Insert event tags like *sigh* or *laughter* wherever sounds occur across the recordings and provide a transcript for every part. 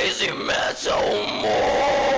Crazy Metal Mind.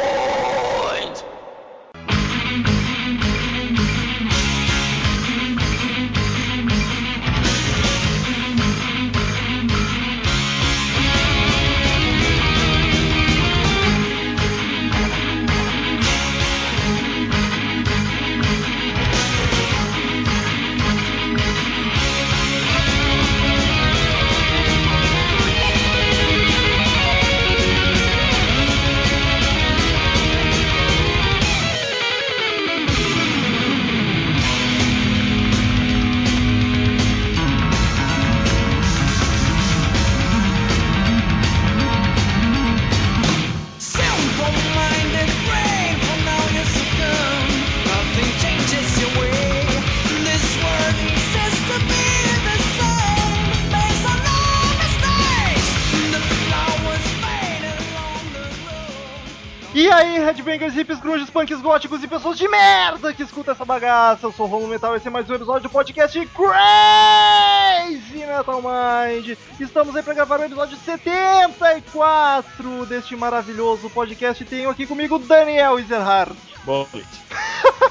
Grunges, punks, góticos e pessoas de merda que escuta essa bagaça. Eu sou o Romulo Metal e esse é mais um episódio do podcast Crazy Metal Mind. Estamos aí pra gravar o episódio 74 deste maravilhoso podcast. Tenho aqui comigo Daniel Ezerhard. Boa noite.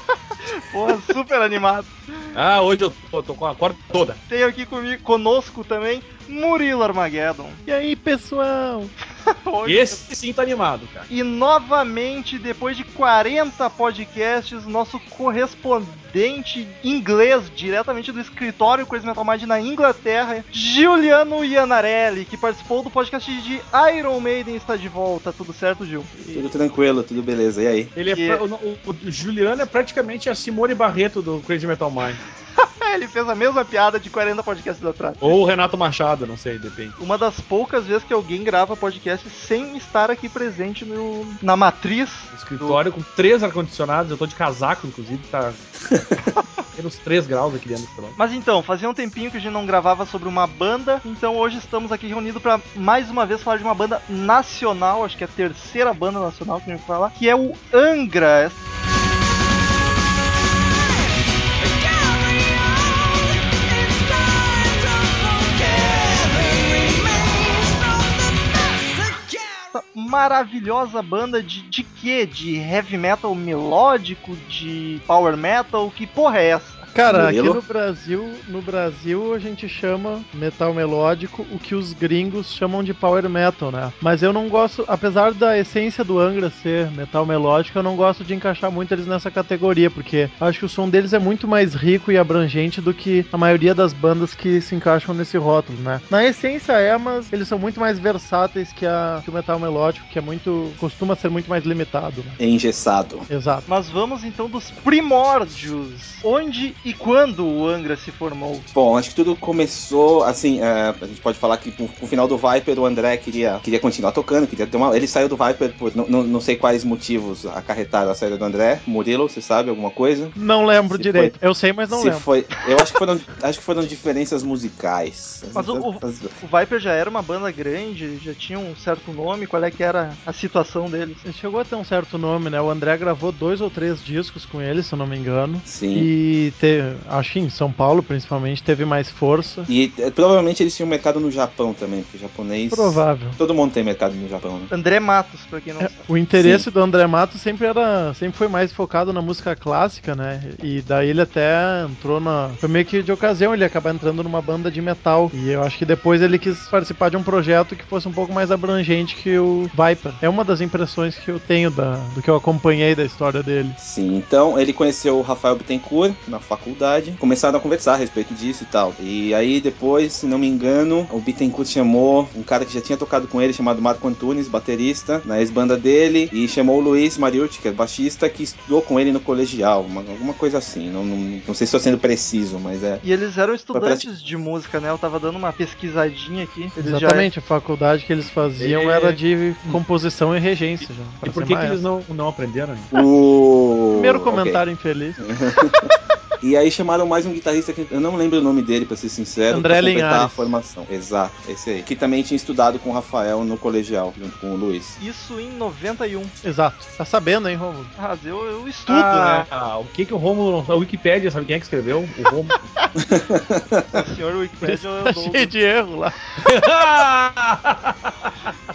*laughs* Porra, super animado. Ah, hoje eu tô, tô com a corda toda. Tenho aqui comigo, conosco também, Murilo Armageddon. E aí, pessoal? *laughs* Hoje- Esse sim tá animado, cara. E novamente, depois de 40 podcasts, nosso correspondente inglês, diretamente do escritório Crazy Metal Mind na Inglaterra, Giuliano Iannarelli, que participou do podcast de Iron Maiden, está de volta. Tudo certo, Gil? Tudo tranquilo, tudo beleza. E aí? Ele é pra- o, o- o Juliano é praticamente a Simone Barreto do Crazy Metal Mind. *laughs* Ele fez a mesma piada de 40 podcasts atrás. Ou o Renato Machado, não sei, depende. Uma das poucas vezes que alguém grava podcast sem estar aqui presente no, na matriz. Escritório com três ar-condicionados, eu tô de casaco, inclusive, tá. *laughs* *laughs* Menos 3 graus aqui dentro salão. Mas então, fazia um tempinho que a gente não gravava sobre uma banda, então hoje estamos aqui reunidos para mais uma vez falar de uma banda nacional, acho que é a terceira banda nacional que a gente vai falar, que é o Angra. Maravilhosa banda de, de quê? De heavy metal melódico, de power metal, que porra é essa? Cara, aqui Murilo? no Brasil, no Brasil a gente chama metal melódico o que os gringos chamam de power metal, né? Mas eu não gosto, apesar da essência do Angra ser metal melódico, eu não gosto de encaixar muito eles nessa categoria, porque acho que o som deles é muito mais rico e abrangente do que a maioria das bandas que se encaixam nesse rótulo, né? Na essência é, mas eles são muito mais versáteis que, a, que o metal melódico, que é muito costuma ser muito mais limitado, né? É engessado. Exato. Mas vamos então dos primórdios. Onde e quando o Angra se formou? Bom, acho que tudo começou assim. é, a gente pode falar que com, com o final do Viper, o André queria, queria continuar tocando, queria ter uma. Ele saiu do Viper por não, não, não sei quais motivos acarretaram a saída do André. Murilo, você sabe alguma coisa? Não lembro Se direito. Eu sei, mas não Se lembro. foi. Eu acho que foram, acho que foram diferenças musicais. Mas o- o- O Viper já era uma banda grande, já tinha um certo nome, qual é que era a situação deles? Ele chegou a ter um certo nome, né? O André gravou dois ou três discos com ele, se eu não me engano. Sim. E acho que em São Paulo, principalmente, teve mais força. E é, provavelmente eles tinham mercado no Japão também, porque o japonês. Provável. Todo mundo tem mercado no Japão, né? André Matos, pra quem não É, sabe. o interesse do André Matos sempre era, sempre foi mais focado na música clássica, né? E daí ele até entrou na, foi meio que de ocasião ele acabar entrando numa banda de metal. E eu acho que depois ele quis participar de um projeto que fosse um pouco mais abrangente que o Viper. É uma das impressões que eu tenho da, do que eu acompanhei da história dele. Sim, então ele conheceu o Rafael Bittencourt na faculdade, começaram a conversar a respeito disso e tal. E aí depois, se não me engano, o Bittencourt chamou um cara que já tinha tocado com ele, chamado Marco Antunes, baterista, na ex-banda dele, e chamou o Luiz Mariucci, que é baixista, que estudou com ele no colegial, uma- alguma coisa assim. Não, não, não sei se estou sendo preciso, mas é. E eles eram pra- estudantes de música, né? Eu tava dando uma pesquisadinha aqui. Eles já- Exatamente, a faculdade que eles faziam É. era de composição e regência já. E pra por que, que eles não, não aprenderam? O... Primeiro comentário infeliz. *laughs* E aí chamaram mais um guitarrista que eu não lembro o nome dele, pra ser sincero. André pra completar Linhares. a formação. Exato, esse aí. Que também tinha estudado com o Rafael no colegial, junto com o Luiz. Isso em 91. Exato. Tá sabendo, hein, Romulo? Ah, eu, eu estudo, ah, né? ah, o que que o Romulo? A Wikipédia, sabe quem é que escreveu? O Romulo. *laughs* O senhor Wikipedia Tá cheio de erro lá. *laughs*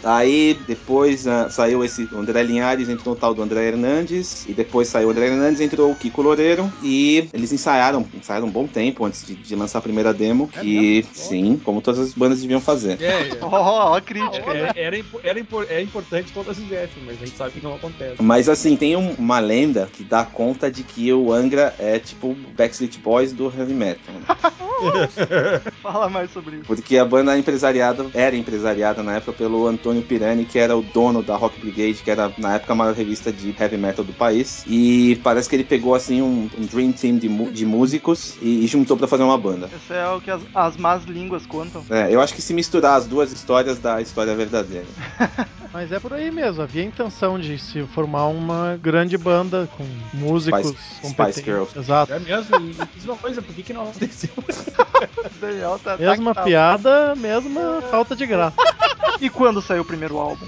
Aí depois ah, saiu esse André Linhares, entrou o tal do André Hernandes, e depois saiu o André Hernandes, entrou o Kiko Loureiro, e eles ensaiaram, ensaiaram um bom tempo antes de, de lançar a primeira demo, É que mesmo? sim, como todas as bandas deviam fazer. É, é. *laughs* Ó, ó a crítica. É, era, impo- era impo- é importante todas fizessem, mas a gente sabe que não acontece. Mas assim, tem um- uma lenda que dá conta de que o Angra é tipo o Backstreet Boys do heavy metal. né? *laughs* Fala mais sobre isso. Porque a banda empresariada era empresariada na época pelo Antônio Pirani, que era o dono da Rock Brigade, que era na época a maior revista de heavy metal do país. E parece que ele pegou assim um, um dream team de, de músicos e, e juntou pra fazer uma banda. Esse é o que as, as más línguas contam. É, eu acho que se misturar as duas histórias dá a história verdadeira. *laughs* Mas é por aí mesmo, havia a intenção de se formar uma grande banda com músicos Spice-. Spice Girls. Exato. É mesmo, e diz uma coisa, por que, que não aconteceu? O *laughs* Daniel tá, Mesma piada, mesma falta de graça. *laughs* E quando saiu o primeiro álbum?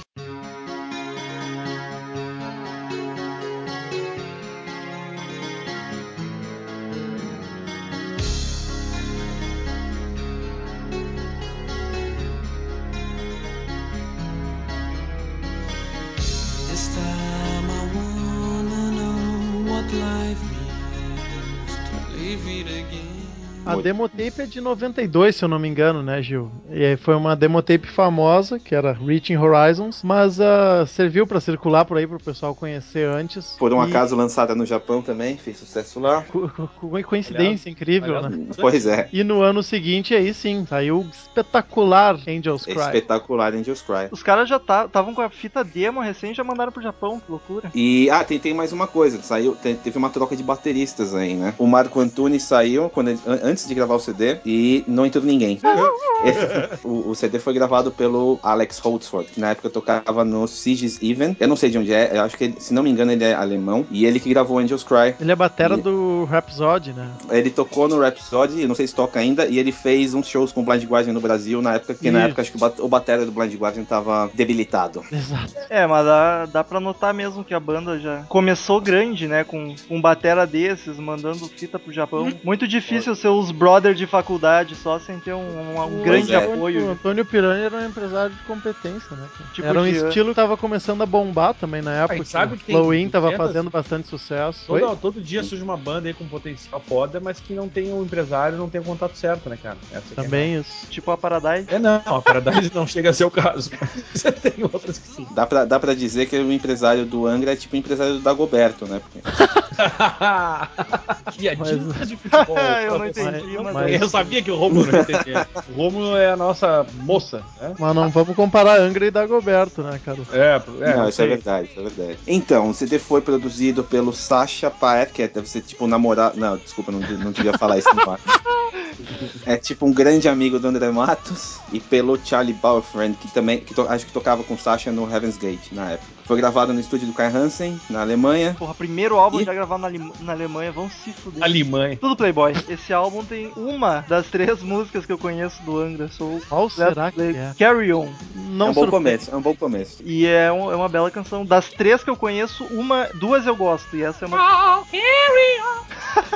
Demotape é de 92, se eu não me engano, né, Gil? E aí foi uma demotape famosa, que era Reaching Horizons, mas ah, serviu pra circular por aí pro pessoal conhecer antes. Por um E- acaso lançada no Japão também, fez sucesso lá. co- co- co- Coincidência incrível, aliás, né? Pois é. E no ano seguinte, aí sim, saiu o espetacular Angels Cry. Espetacular Angels Cry. Os caras já estavam com a fita demo recém e já mandaram pro Japão, que loucura. E, ah, tem, tem mais uma coisa. Saiu, te- teve uma troca de bateristas aí, né? O Marco Antunes saiu quando ele- an- antes de gravar o CD e não entrou ninguém. *laughs* o, o CD foi gravado pelo Alex Holtzford, que na época tocava no Sieges Even. Eu não sei de onde é, eu acho que, se não me engano, ele é alemão. E ele que gravou Angels Cry. Ele é batera E- do Rhapsody, né? Ele tocou no Rhapsody, não sei se toca ainda, e ele fez uns shows com o Blind Guardian no Brasil na época, porque na época acho que o bat- o batera do Blind Guardian tava debilitado. Exato. É, mas dá, dá pra notar mesmo que a banda já começou grande, né? Com um batera desses, mandando fita pro Japão. Muito difícil ser os brothers de faculdade só sem ter um, um- um grande é. apoio. O Antônio Piranha era um empresário de competência, né? Tipo era um de- estilo que tava começando a bombar também na época. E sabe que tem Flow In tava 200? fazendo bastante sucesso. Todo, todo dia surge uma banda aí com potencial foda, mas que não tem um empresário, não tem o contato certo, né, cara? Essa que é a Também isso. Tipo a Paradise. É não, a Paradise não *laughs* chega a ser o caso. *laughs* Você tem outras que sim. Dá pra, dá pra dizer que o empresário do Angra é tipo o empresário do Dagoberto, né? *laughs* Porque Piadinhas de futebol. Eu não entendi, mas- mas- Eu sabia que o Romulo não entendia. *laughs* O Romulo é a nossa moça, né? Mas não vamos comparar Angra e Dagoberto, né, cara? É, é não, isso é verdade, isso é verdade. Então, o CD foi produzido pelo Sacha Paet, que é- deve ser tipo o namorado. Não, desculpa, não, não devia falar isso no ar. É tipo um grande amigo do André Matos. E pelo Charlie Bauerfriend, que também que to- acho que tocava com Sacha no Heaven's Gate na época. Foi gravado no estúdio do Kai Hansen, na Alemanha. Porra, primeiro álbum Ih. já gravado na, Alem- na Alemanha, vão se fuder. Alemanha. Tudo Playboy. Esse álbum tem uma das três músicas que eu conheço do Angra. Sou Qual será que é? Carry On. Não é um bom começo, é um bom começo. E é, um- é uma bela canção. Das três que eu conheço, uma, duas eu gosto. E essa é uma. *laughs*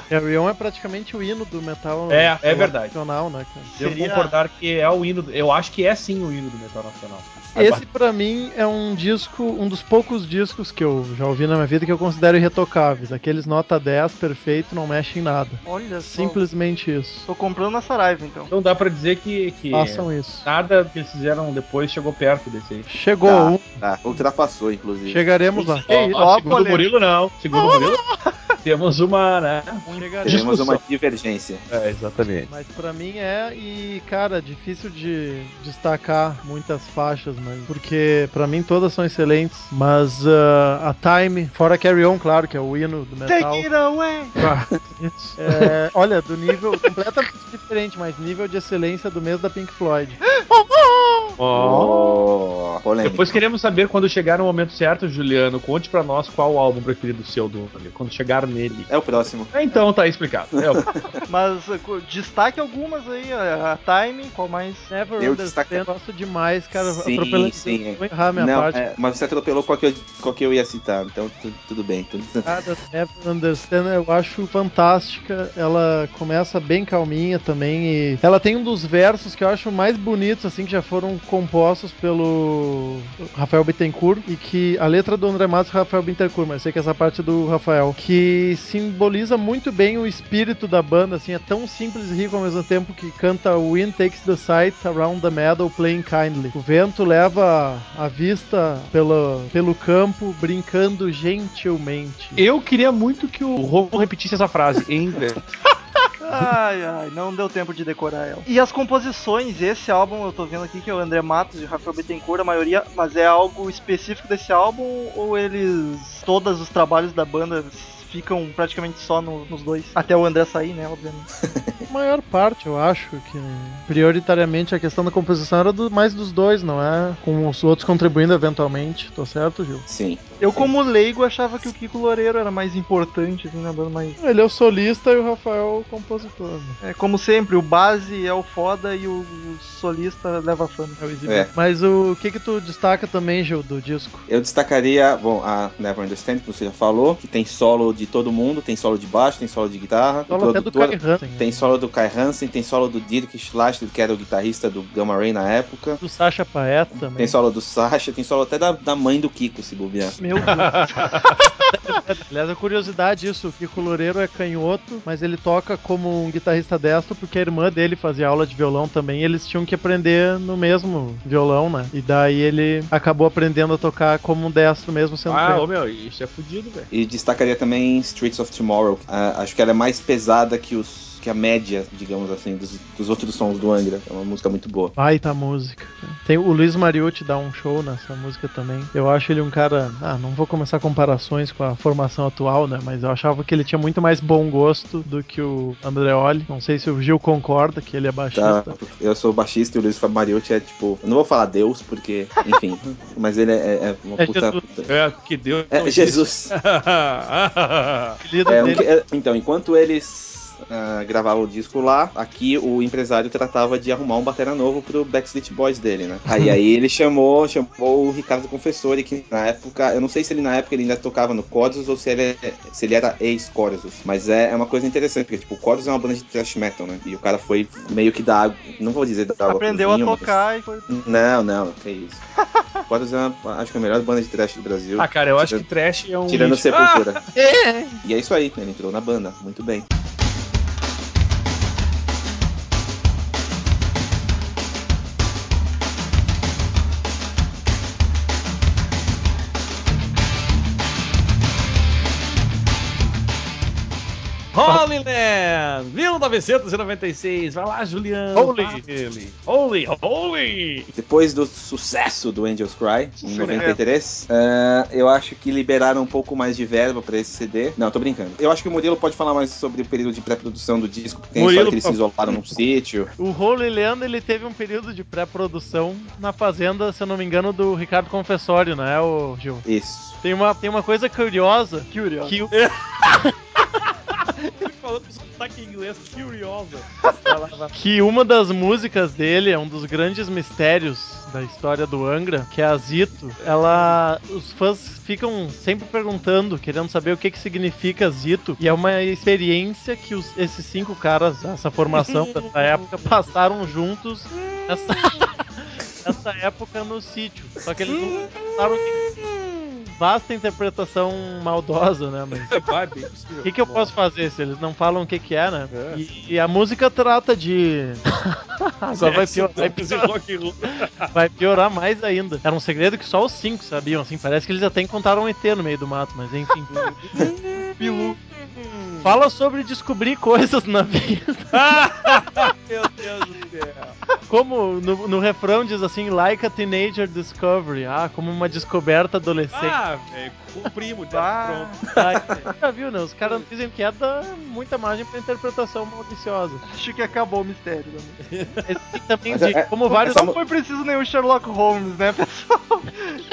Carry On é praticamente o hino do metal É, é verdade. nacional, né, cara? Seria- concordar que é o hino. do- Eu acho que é sim o hino do metal nacional. Esse pra mim é um disco, um dos poucos discos que eu já ouvi na minha vida que eu considero irretocáveis. Aqueles nota 10, perfeito, não mexe em nada. Olha só. Simplesmente isso. Tô comprando na Saraiva, então. Então dá pra dizer que, que Façam isso. nada que eles fizeram depois chegou perto desse aí. Chegou Tá. um, Tá, ultrapassou, inclusive. chegaremos lá. Ó, ó, segundo o. Murilo, não. Segundo o Murilo, *laughs* temos uma, né? Temos discussão. uma divergência. É, exatamente. Mas pra mim é, e cara, difícil de destacar muitas faixas, mas porque pra mim todas são excelentes. Mas ah, a Time, fora Carry On, claro, que é o hino do metal. Take it away! *laughs* É, olha, do nível completamente diferente, mas nível de excelência do mês da Pink Floyd. *laughs* Oh, polêmica. Depois queremos saber quando chegar no momento certo, Juliano. Conte pra nós qual o álbum preferido seu do quando chegar nele. É o próximo. É, Então tá explicado. É, o- *laughs* Mas co- destaque algumas aí. A, a Time, qual mais? Never Eu destaco- gosto demais, cara. Sim, sim. Vou errar a minha Não, parte. é, mas você atropelou qual que, eu, qual que eu ia citar, então tu- tudo bem. Tudo... Nada Never Understand eu acho fantástica. Ela começa bem calminha também e ela tem um dos versos que eu acho mais bonitos assim que já foram compostos pelo Rafael Bittencourt e que a letra do André Matos é Rafael Bittencourt, mas sei que essa parte é do Rafael, que simboliza muito bem o espírito da banda, assim, é tão simples e rico ao mesmo tempo que canta Wind takes the sight around the meadow playing kindly. O vento leva a vista pelo, pelo campo brincando gentilmente. Eu queria muito que o Romo repetisse essa frase *laughs* em inglês. Ai, ai, não deu tempo de decorar ela. E as composições, esse álbum eu tô vendo aqui que é o André Matos e o Rafael Bittencourt, a maioria, mas é algo específico desse álbum ou eles. Todos os trabalhos da banda ficam praticamente só no- nos dois? Até o André sair, né, obviamente. *laughs* A maior parte, eu acho, que prioritariamente a questão da composição era do- mais dos dois, não é? Com os outros contribuindo eventualmente. Tô certo, Gil? Sim. Eu, Sim. como leigo, achava que o Kiko Loureiro era mais importante, assim, na banda, mas. Ele é o solista e o Rafael o compositor. Né? É, como sempre, o base é o foda e o, o solista leva a fama. É. É. Mas o que que tu destaca também, Gil, do disco? Eu destacaria, bom, a Never Understand, que você já falou, que tem solo de todo mundo, tem solo de baixo, tem solo de guitarra. Fala o até do Kai Hansen. Tem solo do Kai Hansen, tem solo do Dirk Schlastel, que era o guitarrista do Gamma Ray na época. Do Sasha Paet também. Tem solo do Sasha, tem solo até da, da mãe do Kiko, se bobear. Meu Deus. *laughs* Aliás, a curiosidade isso, o Kiko Loureiro é canhoto, mas ele toca como um guitarrista destro porque a irmã dele fazia aula de violão também e eles tinham que aprender no mesmo violão, né? E daí ele acabou aprendendo a tocar como um destro mesmo sendo Ah, ô meu, isso é fudido, velho. E destacaria também Streets of Tomorrow. Ah, acho que ela é mais pesada que os que a média, digamos assim, dos, dos outros sons do Angra. É uma música muito boa. Baita música. Tem o Luiz Mariucci dá um show nessa música também. Eu acho ele um cara. Ah, não vou começar comparações com a formação atual, né? Mas eu achava que ele tinha muito mais bom gosto do que o Andreoli. Não sei se o Gil concorda que ele é Tá? baixista. Eu sou baixista e o Luiz Mariotti é tipo. Eu não vou falar Deus, porque, enfim. *laughs* mas ele é, é uma É puta. Jesus. puta- É, que Deus. É Jesus. *laughs* É, um é, então, enquanto eles ah, gravavam o disco lá, aqui o empresário tratava de arrumar um batera novo pro Backstreet Boys dele, né? Aí, aí ele chamou, chamou o Ricardo Confessori, que na época, eu não sei se ele na época ele ainda tocava no Corsos ou se ele, se ele era ex-Corsos, mas é, é uma coisa interessante, porque tipo, o Corsos é uma banda de thrash metal, né? E o cara foi meio que da água, não vou dizer da água Aprendeu a vinho, mas- tocar e foi. Não, não, que isso. *laughs* Corsos é uma, acho que é a melhor banda de thrash do Brasil. Ah, cara, eu acho que trash é um. Tirando lixo. Sepultura. E é isso aí, ele entrou na banda, muito bem. Holy Land 1996. Vai lá, Juliano. Holy. Holy, holy. Depois do sucesso do Angels Cry, em 93, eh, eu acho que liberaram um pouco mais de verba pra esse CD. Não, tô brincando. Eu acho que o Murilo pode falar mais sobre o período de pré-produção do disco. porque Tem Murilo, história que eles se isolaram num sítio. O Holy Leandro ele teve um período de pré-produção na fazenda, se eu não me engano, do Ricardo Confessório, não é, o Gil? Isso. Tem uma, tem uma coisa curiosa. Curiosa. Que *laughs* o, Ele falou com sotaque inglês, curiosa. *laughs* que uma das músicas dele é um dos grandes mistérios da história do Angra, que é a Zito. Ela. Os fãs ficam sempre perguntando, querendo saber o que, que significa Zito. E é uma experiência que os- esses cinco caras, essa formação *laughs* dessa época, passaram juntos nessa, *laughs* nessa época no sítio. Só que eles não passaram. Vasta interpretação maldosa, né? Mas *laughs* o que, que eu posso fazer se eles não falam o que, que é, né? É. E, e a música trata de. *laughs* Agora vai piorar, vai, piorar, *laughs* vai piorar mais ainda. Era um segredo que só os cinco sabiam, assim. Parece que eles até encontraram um ET no meio do mato, mas enfim. Pilu. Fala sobre descobrir coisas na vida. *laughs* Meu Deus do céu. Como no, no refrão diz assim, like a teenager discovery. Ah, como uma descoberta adolescente. Ah, velho, o primo, já Ah, pronto. Ah, já viu, né? Os caras dizem que é da muita margem pra interpretação maliciosa. acho que acabou o mistério também. E também Mas de é- como vários. Não foi preciso nenhum Sherlock Holmes, né, pessoal?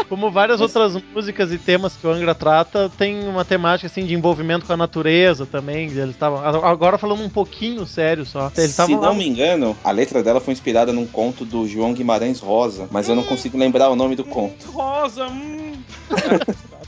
Como várias outras músicas e temas que o Angra trata, tem uma temática assim de envolvimento com a natureza também. Eles estavam agora falando um pouquinho sério só. Eles Se não lá- me engano, a letra dela foi inspirada num conto do João Guimarães Rosa, mas eu não consigo lembrar o nome do conto. Rosa, hum. *laughs*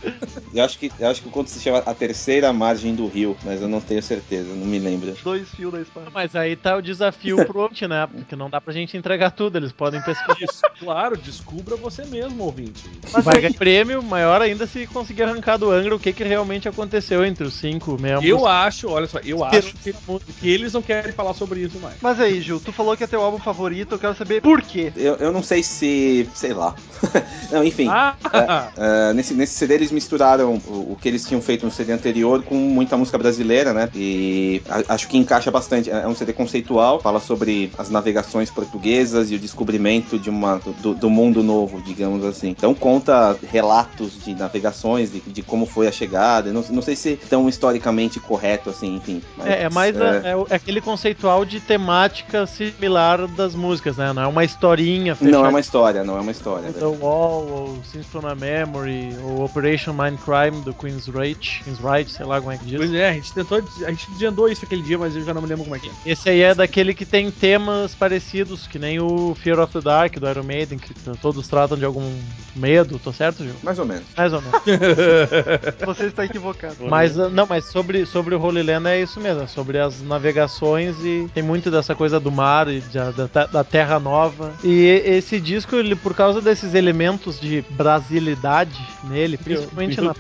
Eu acho que, eu acho que o conto se chama A Terceira Margem do Rio, mas eu não tenho certeza, não me lembro. Dois fios da espada. Mas aí tá o desafio pro ouvinte, né? Porque não dá pra gente entregar tudo, eles podem pesquisar. Isso, claro, descubra você mesmo, ouvinte. Mas Vai ganhar prêmio, maior ainda se conseguir arrancar do Angra o que, que realmente aconteceu entre os cinco membros. Eu acho, olha só, eu acho que, que eles não querem falar sobre isso mais. Mas aí, Gil, tu falou que é teu álbum favorito, eu quero saber por quê. Eu, eu não sei se. sei lá. *laughs* não, enfim. Ah, Ah, nesse, nesse CD eles misturaram o, o que eles tinham feito no CD anterior com muita música brasileira, né? E a- acho que encaixa bastante. É um CD conceitual, fala sobre as navegações portuguesas e o descobrimento de uma, do, do mundo novo, digamos assim. Então conta relatos de navegações, de, de como foi a chegada. Não, não sei se tão historicamente correto assim, enfim. mas, É, é mais a- é, é é aquele conceitual de temática similar das músicas, né? Não é uma historinha Não é uma história, não é uma história. The Wall, ou a Memory, ou Operation Mindcrime do Queen's Rage, Queen's Rage, sei lá como é que diz. pois é, a gente tentou, a gente desandou isso aquele dia, mas eu já não me lembro como é que é. Esse aí é daquele que tem temas parecidos, que nem o Fear of the Dark do Iron Maiden, que todos tratam de algum medo, tô certo, Gil? Mais ou menos. Mais ou menos. *laughs* Você está equivocado. mas ah, não, mas sobre, sobre o Holy Land é isso mesmo, é sobre as navegações e tem muito dessa coisa do mar e da, da, da terra nova. E esse disco, ele, por causa desses elementos de brasilidade nele, principalmente na,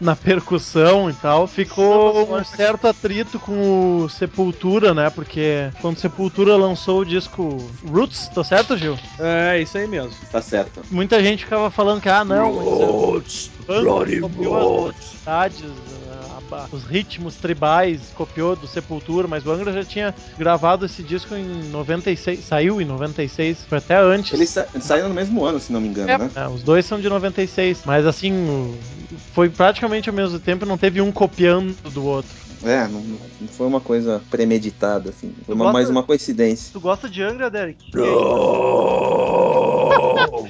na percussão e tal, ficou um certo atrito com o Sepultura, né? Porque quando Sepultura lançou o disco Roots, tô certo, Gil? É, isso aí mesmo. Tá certo. Muita gente ficava falando que, ah, não, mas é- Bloody copiou os ritmos tribais, copiou do Sepultura, mas o Angra já tinha gravado esse disco em 96, saiu em 96, foi até antes. Eles sa saíram no mesmo ano, se não me engano, É, né? é, os dois são de 96, mas assim, foi praticamente ao mesmo tempo, não teve um copiando do outro. É, não, não foi uma coisa premeditada, assim. Foi uma- gosta- mais uma coincidência. Tu gosta de Angra, Derek?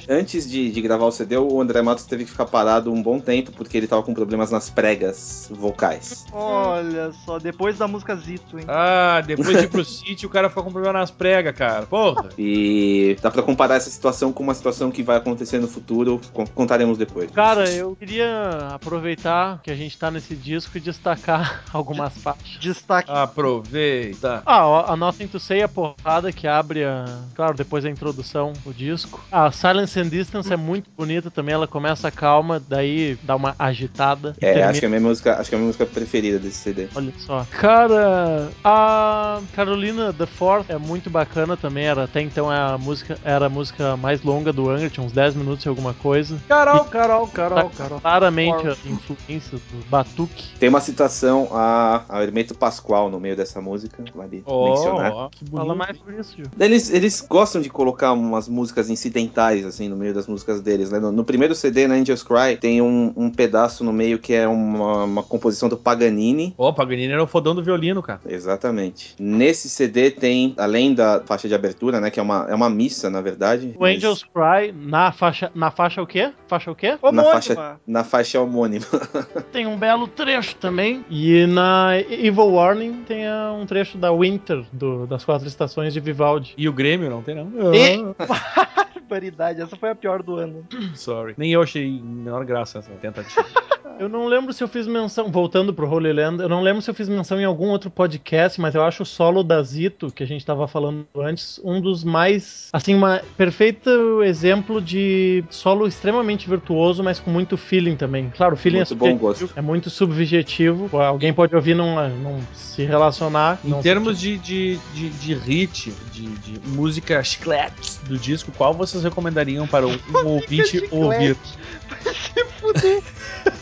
Antes de, de gravar o CD, o André Matos teve que ficar parado um bom tempo porque ele tava com problemas nas pregas vocais. Olha só, depois da música Zito, hein? Ah, depois de ir pro *laughs* sítio, o cara ficou com problema nas pregas, cara. Porra. E dá pra comparar essa situação com uma situação que vai acontecer no futuro, con- contaremos depois. Cara, eu queria aproveitar que a gente tá nesse disco e destacar *laughs* algumas partes. Destaque. Aproveita. Ah, a Nothing to Say, a porrada que abre a. Claro, depois a introdução, o disco. A Silence and Distance é muito bonita também, ela começa calma, daí dá uma agitada. e É, termina- acho que é a minha música, acho que é a minha música preferida desse CD. Olha só. Cara, a Carolina The Fourth é muito bacana também. Era, até então é a música, era a música mais longa do Angra, tinha uns 10 minutos e alguma coisa. Carol, Carol, Carol, Tá Carol. claramente a influência do Batuque. Tem uma citação a, a Hermeto Pascoal no meio dessa música, vale mencionar. Ó, que Fala mais sobre isso, Gil. Eles, eles gostam de colocar umas músicas incidentais, assim, no meio das músicas deles, né? No, no primeiro CD, na Angels Cry, tem um, um pedaço no meio que é uma, uma composição do Paganini. Ó, Paganini era o fodão do violino, cara. Exatamente. Nesse CD tem, além da faixa de abertura, né? Que é uma, é uma missa, na verdade. O mas Angels Cry, na faixa, na faixa o quê? Faixa o quê? Na Homônima. faixa, na faixa homônima. *laughs* Tem um belo trecho também. E na Evil Warning tem ah, um trecho da Winter, do- das quatro estações de Vivaldi. E o Grêmio não tem, não? E- *laughs* Barbaridade, essa foi a pior do ano. *coughs* Sorry. Nem eu achei menor graça essa tentativa. *laughs* Eu não lembro se eu fiz menção, voltando pro Holy Land, eu não lembro se eu fiz menção em algum outro podcast, mas eu acho o solo da Zito, que a gente tava falando antes, um dos mais, assim, uma perfeito exemplo de solo extremamente virtuoso, mas com muito feeling também. Claro, o feeling Muito é bom subjetivo, gosto. é muito subjetivo, alguém pode ouvir e não, não se relacionar. Em não termos de, de, de, de hit, de, de música chiclete do disco, qual vocês recomendariam para um, um ouvinte ouvir? *laughs*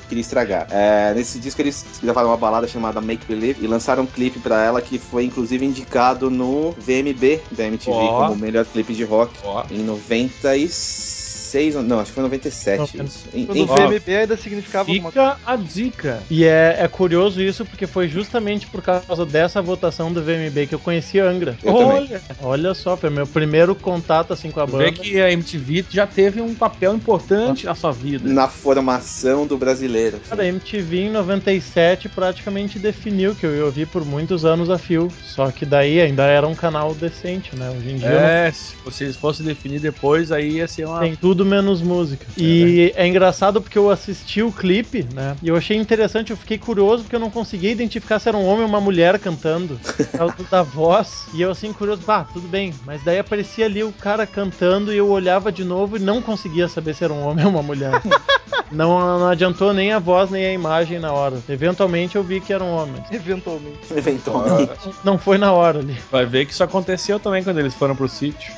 Queria estragar. É, nesse disco eles gravaram uma balada chamada Make Believe e lançaram um clipe pra ela que foi inclusive indicado no VMB da MTV Ó. como o melhor clipe de rock Ó, em 96. 96, ou- não, acho que foi 97 Não, isso. Quando o VMB ainda significava. Fica a dica. E é, é curioso isso, porque foi justamente por causa dessa votação do VMB que eu conheci Angra. Eu também. Olha, olha só, foi meu primeiro contato assim com a Vê banda. que a MTV já teve um papel importante na sua vida. na formação do brasileiro. Cara, a MTV em 97 praticamente definiu que eu ia ouvir por muitos anos a fio. Só que daí ainda era um canal decente, né? Hoje em dia não É, se vocês fossem definir depois, aí ia ser uma. Tem tudo menos música. E é engraçado porque eu assisti o clipe, né? E eu achei interessante, eu fiquei curioso porque eu não conseguia identificar se era um homem ou uma mulher cantando. *laughs* Da voz. E eu assim, curioso, bah, tudo bem. Mas daí aparecia ali o cara cantando e eu olhava de novo e não conseguia saber se era um homem ou uma mulher. *laughs* não, não adiantou nem a voz nem a imagem na hora. Eventualmente eu vi que era um homem. Eventualmente. Eventualmente. Não foi na hora ali. Vai ver que isso aconteceu também quando eles foram pro sítio.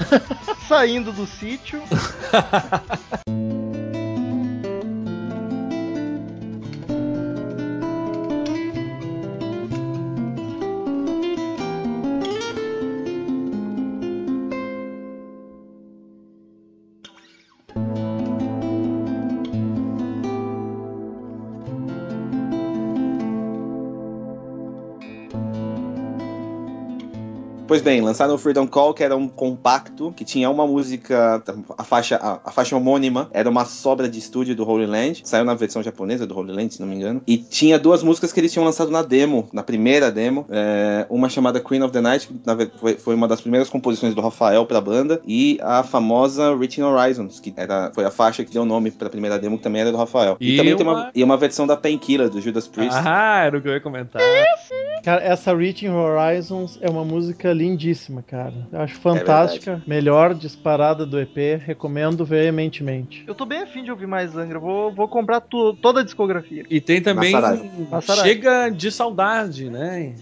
*laughs* Saindo do sítio. *laughs* Pois bem, lançaram o Freedom Call, que era um compacto, que tinha uma música, a faixa, a, a faixa homônima, era uma sobra de estúdio do Holy Land, saiu na versão japonesa do Holy Land, se não me engano, e tinha duas músicas que eles tinham lançado na demo, na primeira demo, é, uma chamada Queen of the Night, que na foi, foi uma das primeiras composições do Rafael pra banda, e a famosa Reaching Horizons, que era, foi a faixa que deu nome pra primeira demo, que também era do Rafael. E, E também tem uma- uma, e uma versão da Painkiller, do Judas Priest. Ah, era o que eu ia comentar. Cara, essa Reaching Horizons é uma música lindíssima, cara. Eu acho fantástica. Melhor disparada do EP. Recomendo veementemente. Eu tô bem afim de ouvir mais Angra. Vou, vou comprar tu- toda a discografia. E tem também. Chega de saudade, né?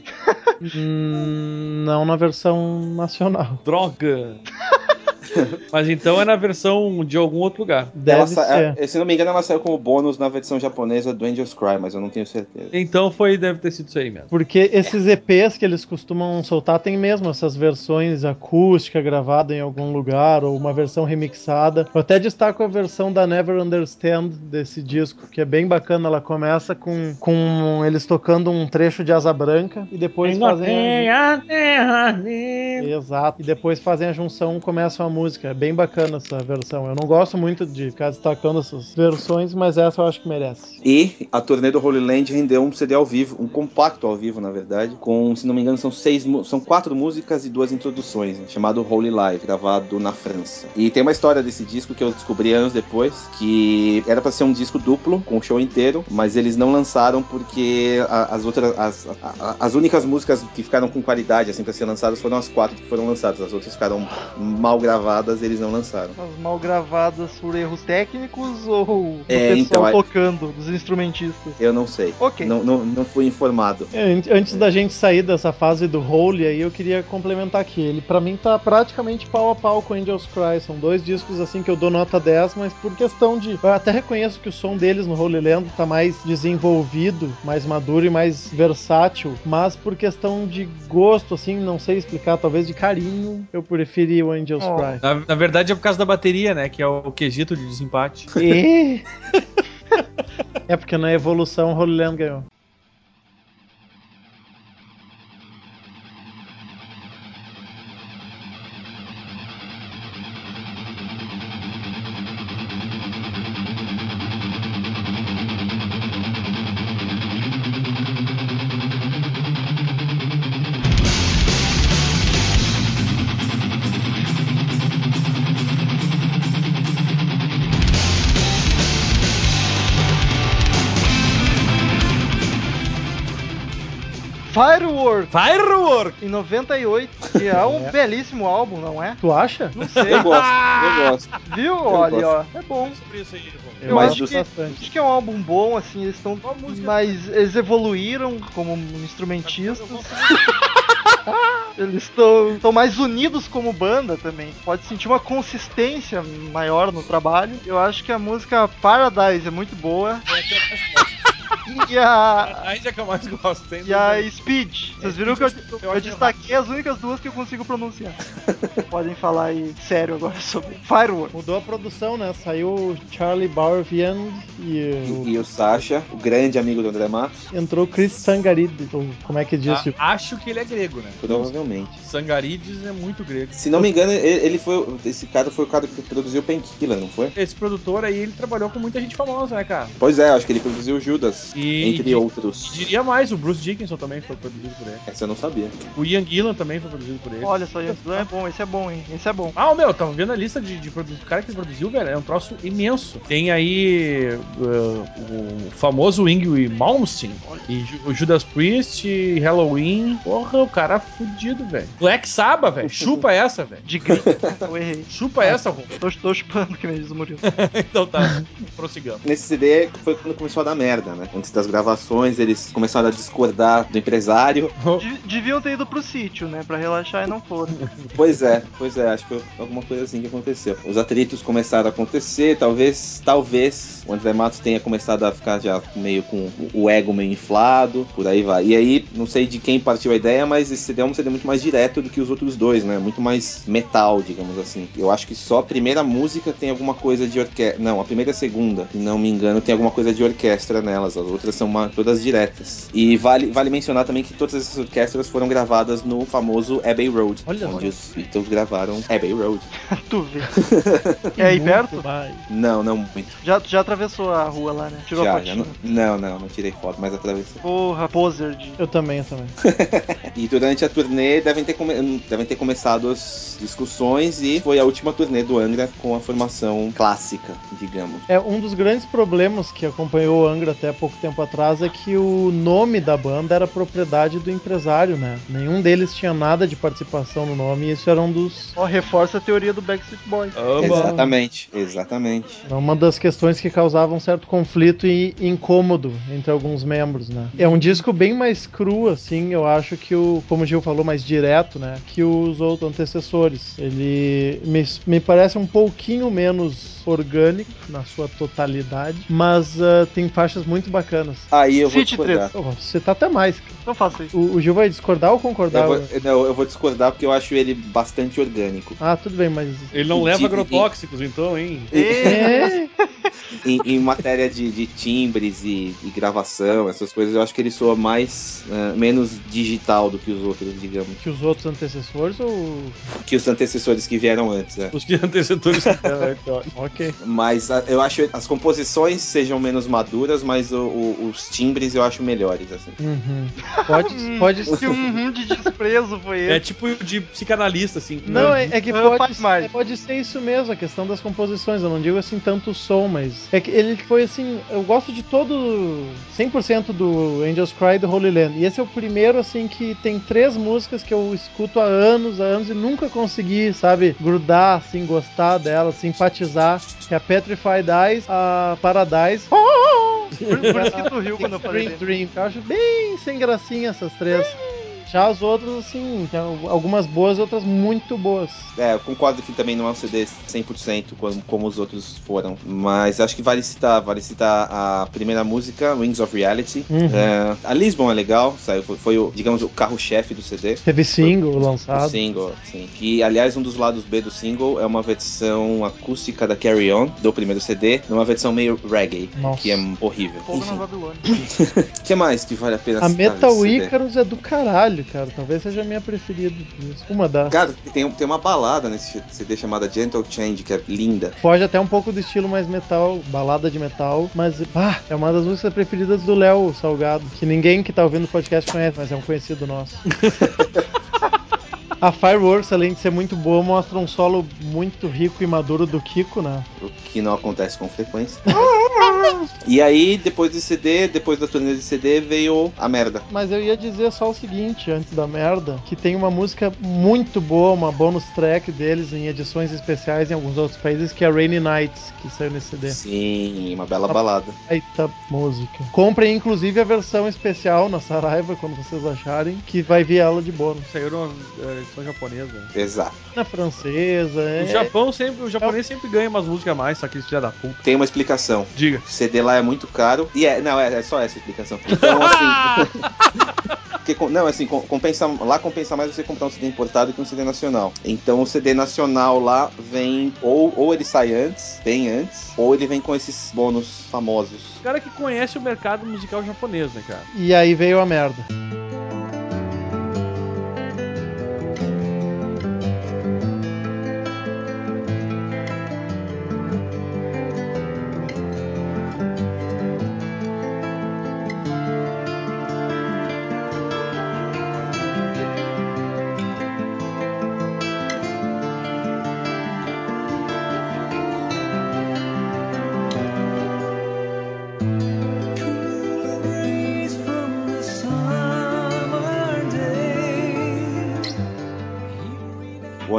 Hum, não na versão nacional. Droga. *laughs* *laughs* Mas então é na versão de algum outro lugar. Deve Ela sa- ser. é, se não me engano, ela saiu como bônus na versão japonesa do Angels Cry, mas eu não tenho certeza. Então foi, deve ter sido isso aí mesmo. Porque esses EPs que eles costumam soltar tem mesmo essas versões acústica gravada em algum lugar ou uma versão remixada. Eu até destaco a versão da Never Understand desse disco, que é bem bacana. Ela começa com, com eles tocando um trecho de Asa Branca e depois fazem. a- Exato. E depois fazem a junção, começam a música. É bem bacana essa versão. Eu não gosto muito de ficar destacando essas versões, mas essa eu acho que merece. E a turnê do Holy Land rendeu um CD ao vivo, um compacto ao vivo, na verdade, com, se não me engano, são seis, são quatro músicas e duas introduções, né, chamado Holy Live, gravado na França. E tem uma história desse disco que eu descobri anos depois, que era pra ser um disco duplo, com o show inteiro, mas eles não lançaram porque as outras, as, as únicas músicas que ficaram com qualidade, assim, pra ser lançadas foram as quatro que foram lançadas, as outras ficaram mal gravadas, eles não lançaram. As mal gravadas por erros técnicos ou do É, pessoal então, tocando, dos instrumentistas? Eu não sei. Ok. Não, não, não fui informado. É, an- Antes da gente sair dessa fase do Holy aí, eu queria complementar aqui. Ele pra mim tá praticamente pau a pau com Angels Cry. São dois discos assim que eu dou nota 10, mas por questão de. Eu até reconheço que o som deles no Holy Land tá mais desenvolvido, mais maduro e mais versátil. Mas por questão de gosto, assim, não sei explicar, talvez de carinho, eu preferi o Angels Oh. Cry. Na, na verdade é por causa da bateria, né? Que é o quesito de desempate. E... *laughs* é porque na evolução o Holy Land ganhou. Firework, Firework! em 98, que é um belíssimo álbum, não é? Tu acha? Não sei. Eu gosto, eu gosto. Viu? Olha, ó. É bom. Sobre isso aí. Eu Mas acho que, bastante. acho que é um álbum bom, assim, eles estão mais. Eles evoluíram como instrumentistas. *laughs* Eles estão mais unidos como banda também. Pode sentir uma consistência maior no trabalho. Eu acho que a música Paradise é muito boa. E a. *laughs* Ainda que eu mais gosto. sem E a. Speed. Vocês viram que eu, Eu eu destaquei as únicas duas que eu consigo pronunciar. *laughs* Podem falar aí sério agora sobre Firework. Mudou a produção, né? Saiu o Charlie Bauer Viand e, E, e o Sasha, o grande amigo do André Matos, entrou o Chris Sangarid. ou Como é que diz? tipo, Ah, acho que ele é grego, né? provavelmente. Sangarides é muito grego. Se não me engano, ele, ele foi. Esse cara foi o cara que produziu o Painkiller, não foi? Esse produtor aí, ele trabalhou com muita gente famosa, né, cara? Pois é, acho que ele produziu o Judas, E- entre e- outros. E diria mais, o Bruce Dickinson também foi produzido por ele. Essa eu não sabia. O Ian Gillan também foi produzido por ele. Olha só, esse é bom, esse é bom, hein? Esse é bom. Ah, meu, tava vendo a lista de, de produtos. O cara que produziu, velho, é um troço imenso. Tem aí uh, o famoso Ingrid Malmsteen, e o Judas Priest, e Halloween. Porra, o cara é fudido, velho. Black Sabbath, velho. *laughs* Chupa essa, velho. De grito. Eu errei. Chupa essa, Ron. Tô, tô chupando, que nem diz o Murilo. *laughs* Então tá, prossigamos. Nesse CD foi quando começou a dar merda, né? Antes das gravações, eles começaram a discordar do empresário. *laughs* De- Deviam ter ido pro sítio, né? Pra relaxar e não foram. *laughs* Pois é, pois é, acho que foi alguma coisa assim que aconteceu. Os atritos começaram a acontecer, talvez, talvez o André Matos tenha começado a ficar já meio com o ego meio inflado, por aí vai. E aí, não sei de quem partiu a ideia, mas esse CD é um CD muito mais direto do que os outros dois, né? Muito mais metal, digamos assim. Eu acho que só a primeira música tem alguma coisa de orquestra. Não, a primeira e a segunda, se não me engano, tem alguma coisa de orquestra nelas. As outras são uma- todas diretas. E vale, vale mencionar também que todas essas orquestras foram gravadas no famoso Abbey Road, Olha onde os Beatles gravaram Abbey Road. *laughs* tu vê. *laughs* É aí perto? Não, não muito. Já, já atravessou a rua lá, né? Tirou a Já, fotinha. não, não, não, não tirei foto, mas atravessei. Porra, poser de. Eu também, eu também. *laughs* E durante a turnê devem ter, come- devem ter começado as discussões e foi a última turnê do Angra com a formação clássica, digamos. É um dos grandes problemas que acompanhou o Angra até pouco tempo atrás é que o nome da banda era propriedade do empresário, né? Nenhum deles tinha nada de participação no nome e isso era um dos Ó, reforça a teoria do Backstreet Boys. Exatamente, exatamente. É uma das questões que causava um certo conflito e incômodo entre alguns membros, né? É um disco bem mais cru, assim, eu acho que o, como o Gil falou, mais direto, né? Que os outros antecessores. Ele me, me parece um pouquinho menos orgânico na sua totalidade, mas ah, tem faixas muito bacanas. Aí eu vou Cite discordar. Pô, você tá até mais. cara. Então faça isso. O, o Gil vai discordar ou concordar? Eu vou, não, eu vou discordar porque eu acho ele bastante orgânico. Ah, tudo bem, mas. Ele não leva De- agrotóxicos, então, hein? É, *laughs* Em, em matéria de, de timbres e, e gravação, essas coisas, eu acho que ele soa mais eh, menos digital do que os outros, digamos. que os outros antecessores ou. Que os antecessores que vieram antes, né? Os que antecessores. *laughs* Ok. Mas a- eu acho as composições sejam menos maduras, mas o- o- os timbres eu acho melhores, assim. Uhum. Pode, *laughs* pode Que um de desprezo foi é esse. tipo de psicanalista, assim. Não, é, é que Não, pode, faz mais. é, pode ser isso mesmo, a questão das composições. Eu não digo assim tanto o som, mas é que ele foi assim. Eu gosto de todo 100% do Angels Cry do Holy Land. E esse é o primeiro, assim, que tem três músicas que eu escuto há anos, há anos e nunca consegui, sabe, grudar, assim, gostar delas, simpatizar. Que é a Petrified Eyes, a Paradise. Por, por isso que tu riu quando eu falei Dream. Dream. Eu acho bem sem gracinha essas três. Já as outras, assim, tem algumas boas e outras muito boas. É, eu concordo que também não é um CD 100% como, como os outros foram, mas acho que vale citar, vale citar a primeira música, Wings of Reality. Uhum. É, a Lisbon é legal, saiu, foi, foi o, digamos, o carro-chefe do CD. Teve single O lançado. single, sim. Que, aliás, um dos lados B do single é uma versão acústica da Carry On, do primeiro CD, numa versão meio reggae, Nossa. que é horrível. Fogo na Enfim, Babilônia. o *laughs* que mais que vale a pena A citar Metal? Icarus é do caralho, cara. Talvez seja a minha preferida. Uma das. Cara, tem, tem uma balada nesse CD chamada Gentle Change, que é linda. Foge até um pouco do estilo mais metal, balada de metal, mas ah, é uma das músicas preferidas do Léo Salgado, que ninguém que tá ouvindo o podcast conhece, mas é um conhecido nosso. *laughs* A Fireworks, além de ser muito boa, mostra um solo muito rico e maduro do Kiko, né? o que não acontece com frequência. *laughs* e aí, depois do CD, depois da turnê de CD, veio a merda. Mas eu ia dizer só o seguinte, antes da merda, que tem uma música muito boa, uma bonus track deles em edições especiais em alguns outros países, que é Rainy Nights, que saiu nesse CD. Sim, uma bela balada. Eita música. Comprem inclusive a versão especial na Saraiva, quando vocês acharem, que vai vir ela de bônus. Saíram é, edição japonesa. Exato. Na francesa, O é... Japão sempre, o japonês sempre ganha umas músicas a mais, só que eles filha da puta. Tem uma explicação. Diga. CD lá é muito caro. E é, não, é, é só essa a explicação. Então, assim. *laughs* Porque, não, assim, com- compensa, lá compensa mais você comprar um CD importado que um CD nacional. Então o CD nacional lá vem, ou, ou ele sai antes, bem antes, ou ele vem com esses bônus famosos. O cara que conhece o mercado musical japonês, né, cara? E aí veio a merda.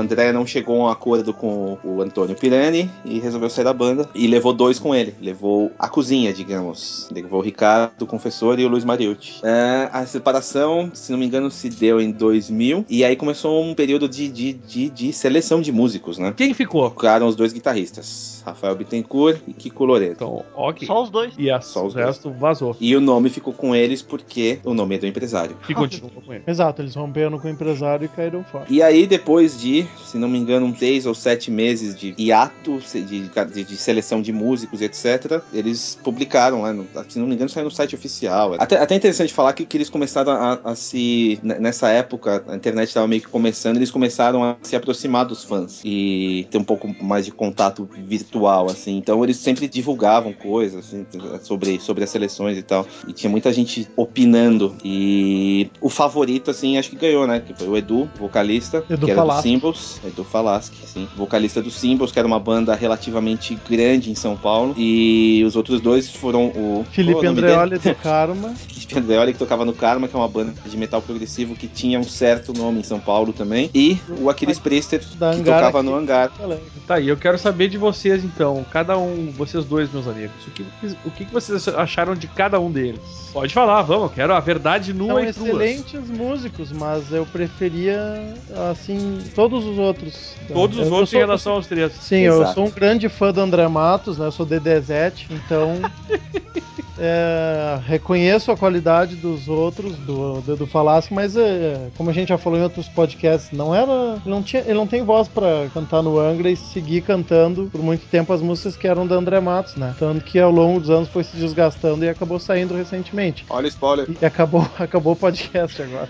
André não chegou a um acordo com o Antônio Pirani e resolveu sair da banda. E levou dois com ele. Levou a cozinha, digamos. Levou o Ricardo, o confessor e o Luiz Mariucci. É, a separação, se não me engano, se deu em 2000. E aí começou um período de, de, de, de seleção de músicos, né? Quem ficou? Ficaram os dois guitarristas, Rafael Bittencourt e Kiko Loreto. Então, ok. Só os dois. E a, Só os o resto vazou. E o nome ficou com eles porque o nome é do empresário. Que continuou com ele. Exato, eles romperam com o empresário e caíram fora. E aí, depois de, se não me engano, uns seis ou sete meses de hiato, de, de, de seleção de músicos, etc., eles publicaram lá, no, se não me engano, saiu no site oficial. Até, até interessante falar que, que eles começaram a, a se. Nessa época, a internet estava meio que começando, eles começaram a se aproximar dos fãs e ter um pouco mais de contato virtual, assim. Então, eles sempre divulgavam coisas assim, sobre, sobre as seleções e tal. E tinha muita gente opinando. E o favorito, assim, acho que ganhou, né? Que foi o Edu, vocalista, Edu que era Falaschi. do Symbols. Edu Falaschi, sim. Vocalista do Symbols, que era uma banda relativamente grande em São Paulo. E os outros dois foram o. Felipe é o nome Andreoli do *laughs* Karma. Felipe Andreoli, que tocava no Karma, que é uma banda de metal progressivo que tinha um certo nome em São Paulo também. E o Aquiles Priester, Da que tocava aqui. no Hangar. Tá, e eu quero saber de vocês então, cada um, vocês dois, meus amigos, o que, o que vocês acharam de cada um deles? Pode falar, vamos, eu quero a verdade São nua e crua. excelentes músicos, mas eu preferia, assim, todos os outros. Todos os Eu outros em sou- relação aos três. Sim, eu Exato. sou um grande fã do André Matos, né? Eu sou Dedezete, então *laughs* é, reconheço a qualidade dos outros, do do, do Falaschi, mas é, como a gente já falou em outros podcasts, não era, ele não tinha, ele não tem voz pra cantar no Angra e seguir cantando por muito tempo as músicas que eram do André Matos, né? Tanto que ao longo dos anos foi se desgastando e acabou saindo recentemente. Olha o spoiler. E acabou, *laughs* acabou o podcast agora.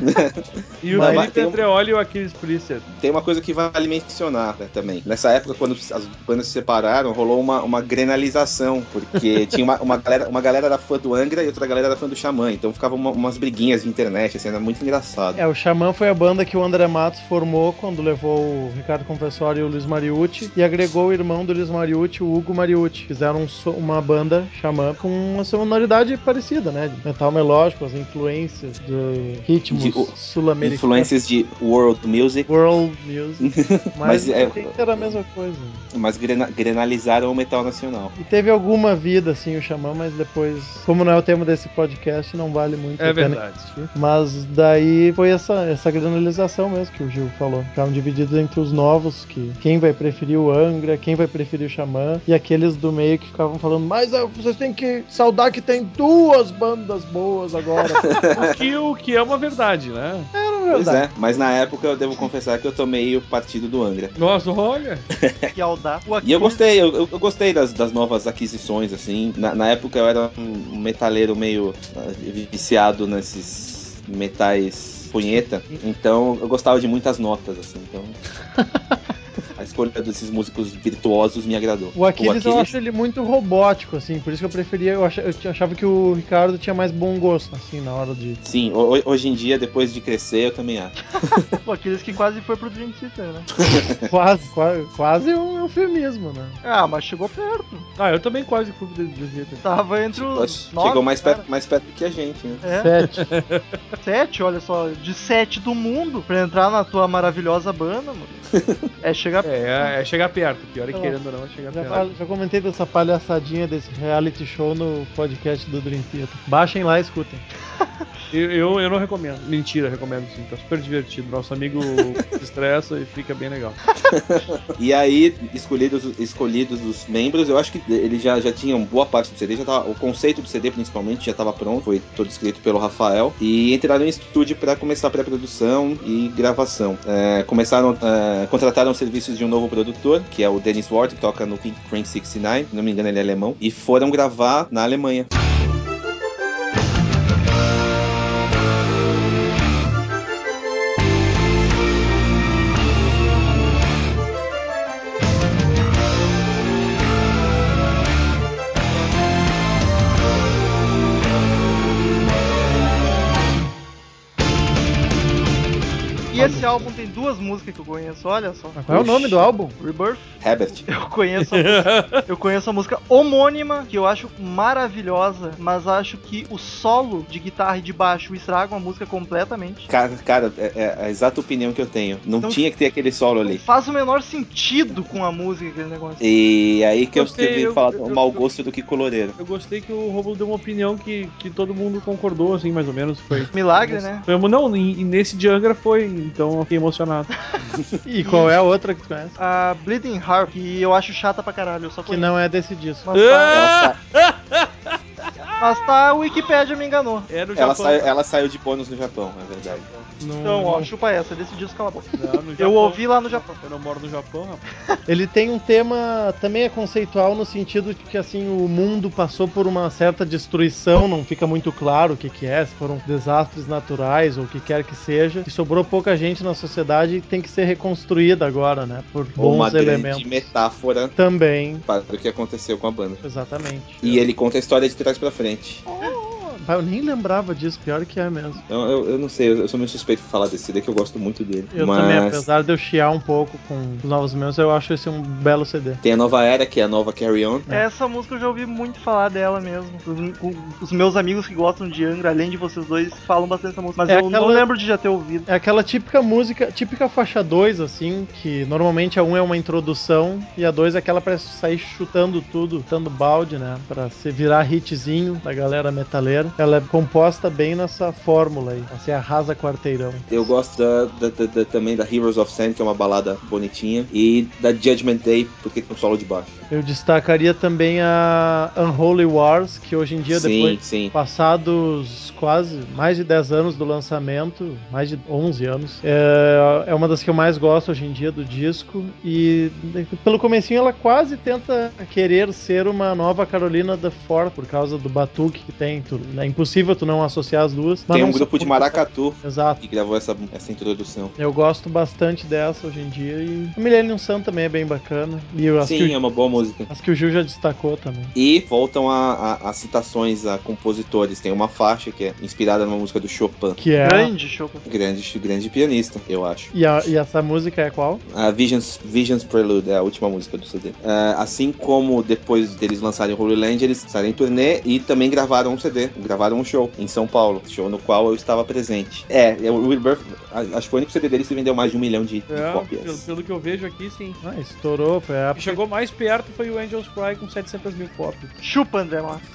*laughs* E o Mas Felipe um- Andreoli e o Aquiles Priester. Tem uma coisa que vale mencionar né, também. Nessa época, quando as bandas se separaram, rolou uma, uma grenalização, porque *laughs* tinha uma, uma, galera, uma galera era fã do Angra e outra galera era fã do Xamã. Então ficavam uma- umas briguinhas de internet, assim, era muito engraçado. É, o Xamã foi a banda que o André Matos formou quando levou o Ricardo Confessori e o Luiz Mariucci e agregou o irmão do Luiz Mariucci, o Hugo Mariucci. Fizeram um so- uma banda Xamã com uma sonoridade parecida, né? De metal melódico, as influências de ritmos sul-americanos. Influências de world music, World *laughs* music. Mas, Mas é- era a mesma coisa. mas grena- grenalizaram o metal nacional. E teve alguma vida, assim, o Xamã, mas depois, como não é o tema desse podcast, não vale muito É a pena verdade. assistir. Mas daí foi essa, essa granalização mesmo que o Gil falou. Ficaram divididos entre os novos, que quem vai preferir o Angra, quem vai preferir o Xamã, e aqueles do meio que ficavam falando, mas ah, vocês têm que saudar que tem duas bandas boas agora. *laughs* O que, o que é uma verdade, né? Pois é, mas na época eu devo confessar que eu tomei o partido do Angra. Nossa, olha. *laughs* Que audaz. O E eu gostei, eu, eu- gostei das, das novas aquisições, assim. Na, na época eu era um metaleiro meio ah, viciado nesses metais punheta, então eu gostava de muitas notas, assim. Então *laughs* escolha desses músicos virtuosos me agradou. O Aquiles, eu acho ele muito robótico, assim, por isso que eu preferia, eu acha- eu achava que o Ricardo tinha mais bom gosto, assim, na hora de... Sim, ho- hoje em dia, depois de crescer, eu também acho. *laughs* O Aquiles que quase foi pro Dream Theater, né? *laughs* Quase, quase, quase um eufemismo, né? Ah, mas chegou perto. Ah, eu também quase fui pro Desvita. Tava entre os nove, Chegou mais cara. perto, mais perto que a gente, né? É, Sete. *laughs* sete, olha só. De sete do mundo pra entrar na tua maravilhosa banda, mano. É chegar É, é chegar perto. Pior é que querendo ou não, é chegar Já, perto. já comentei dessa palhaçadinha desse reality show no podcast do Dream Theater. Baixem lá e escutem. *laughs* Eu, eu, eu não recomendo. Mentira, recomendo sim. Tá super divertido. Nosso amigo *laughs* se estressa e fica bem legal. E aí, escolhidos, escolhidos os membros, eu acho que eles já, já tinham boa parte do CD, já tava, o conceito do CD principalmente já estava pronto, foi todo escrito pelo Rafael, e entraram em estúdio para começar a pré-produção e gravação. É, começaram, é, contrataram os serviços de um novo produtor, que é o Dennis Ward, que toca no King Crank 69, se não me engano ele é alemão, e foram gravar na Alemanha. Esse álbum tem duas músicas que eu conheço, olha só. Mas qual é o nome do álbum? Rebirth. Herbert. *laughs* Eu conheço a música, *laughs* eu conheço a música homônima, que eu acho maravilhosa, mas acho que o solo de guitarra e de baixo estragam a música completamente. Cara, cara é, é a exata opinião que eu tenho. Não Não- tinha que ter aquele solo ali. faz o menor sentido com a música aquele negócio. E aí que eu, Gostei, que eu eu- falar eu- do eu- mau gosto do que coloreiro. Eu gostei que o Romulo deu uma opinião que, que todo mundo concordou, assim, mais ou menos. Foi. Milagre, né? Foi, não, e, nesse de Angra foi, então eu fiquei emocionado. *laughs* E qual é a outra que tu conhece? A Bleeding Heart, que eu acho chata pra caralho, eu só Que conheço. não é desse disco. Mas tá, sa- mas tá, a Wikipedia me enganou. É no ela, Japão. ela saiu de bônus no Japão, é verdade. Não- Então, ó, chupa essa, desse disco cala a boca. Não, Eu ouvi lá no Japão. Eu não moro no Japão, rapaz. *laughs* Ele tem um tema também é conceitual no sentido de que assim o mundo passou por uma certa destruição, não fica muito claro o que, que é, se foram desastres naturais ou o que quer que seja, e sobrou pouca gente na sociedade e tem que ser reconstruída agora, né? Por uma bons grande elementos. metáfora Também, para o que aconteceu com a banda. exatamente. E ele conta a história de trás pra frente. Eu nem lembrava disso, pior que é mesmo. Então, eu, eu não sei, eu, eu sou meio suspeito de falar desse CD que eu gosto muito dele. Eu mas também, apesar de eu chiar um pouco com os novos membros, eu acho esse um belo CD. tem a nova era, que é a nova Carry On. Essa música eu já ouvi muito falar dela mesmo. Os, os meus amigos que gostam de Angra, além de vocês dois, falam bastante dessa música. Mas É eu aquela- não lembro de já ter ouvido. É aquela típica música, típica faixa 2, assim, que normalmente a 1 um é uma introdução e a 2 é aquela pra sair chutando tudo, chutando balde, né? Pra se virar hitzinho da galera metaleira. Ela é composta bem nessa fórmula aí. Assim, arrasa quarteirão. Eu gosto da, da- da- também da Heroes of Sand, que é uma balada bonitinha. E da Judgment Day, porque tem um solo de baixo. Eu destacaria também a Unholy Wars, que hoje em dia, sim, depois sim. passados quase mais de 10 anos do lançamento, mais de 11 anos, é, é uma das que eu mais gosto hoje em dia do disco e pelo comecinho ela quase tenta querer ser uma nova Carolina da Ford por causa do batuque que tem, tu, é impossível tu não associar as duas. mas Tem um grupo de maracatu Exato. que gravou essa, essa introdução. Eu gosto bastante dessa hoje em dia e o Millennium Sun também é bem bacana. E as, Sim, que, é uma boa música. as que o Gil já destacou também. E voltam a, a- a citações a compositores. Tem uma faixa que é inspirada numa música do Chopin. Que é. Grande show. Grande, grande pianista, eu acho. E, a- e essa música é qual? A Visions, Visions Prelude é a última música do CD. É, assim como depois deles lançarem Holy Land, eles saíram em turnê e também gravaram um CD, gravaram um show em São Paulo, show no qual eu estava presente. É, é, o Rebirth, acho que foi o único CD deles que vendeu mais de um milhão de, de É, pelo, cópias. pelo que eu vejo aqui, sim. Ah, estourou, foi a O época que chegou mais perto foi o Angels Cry com 700 mil cópias. Chupa, André Matos.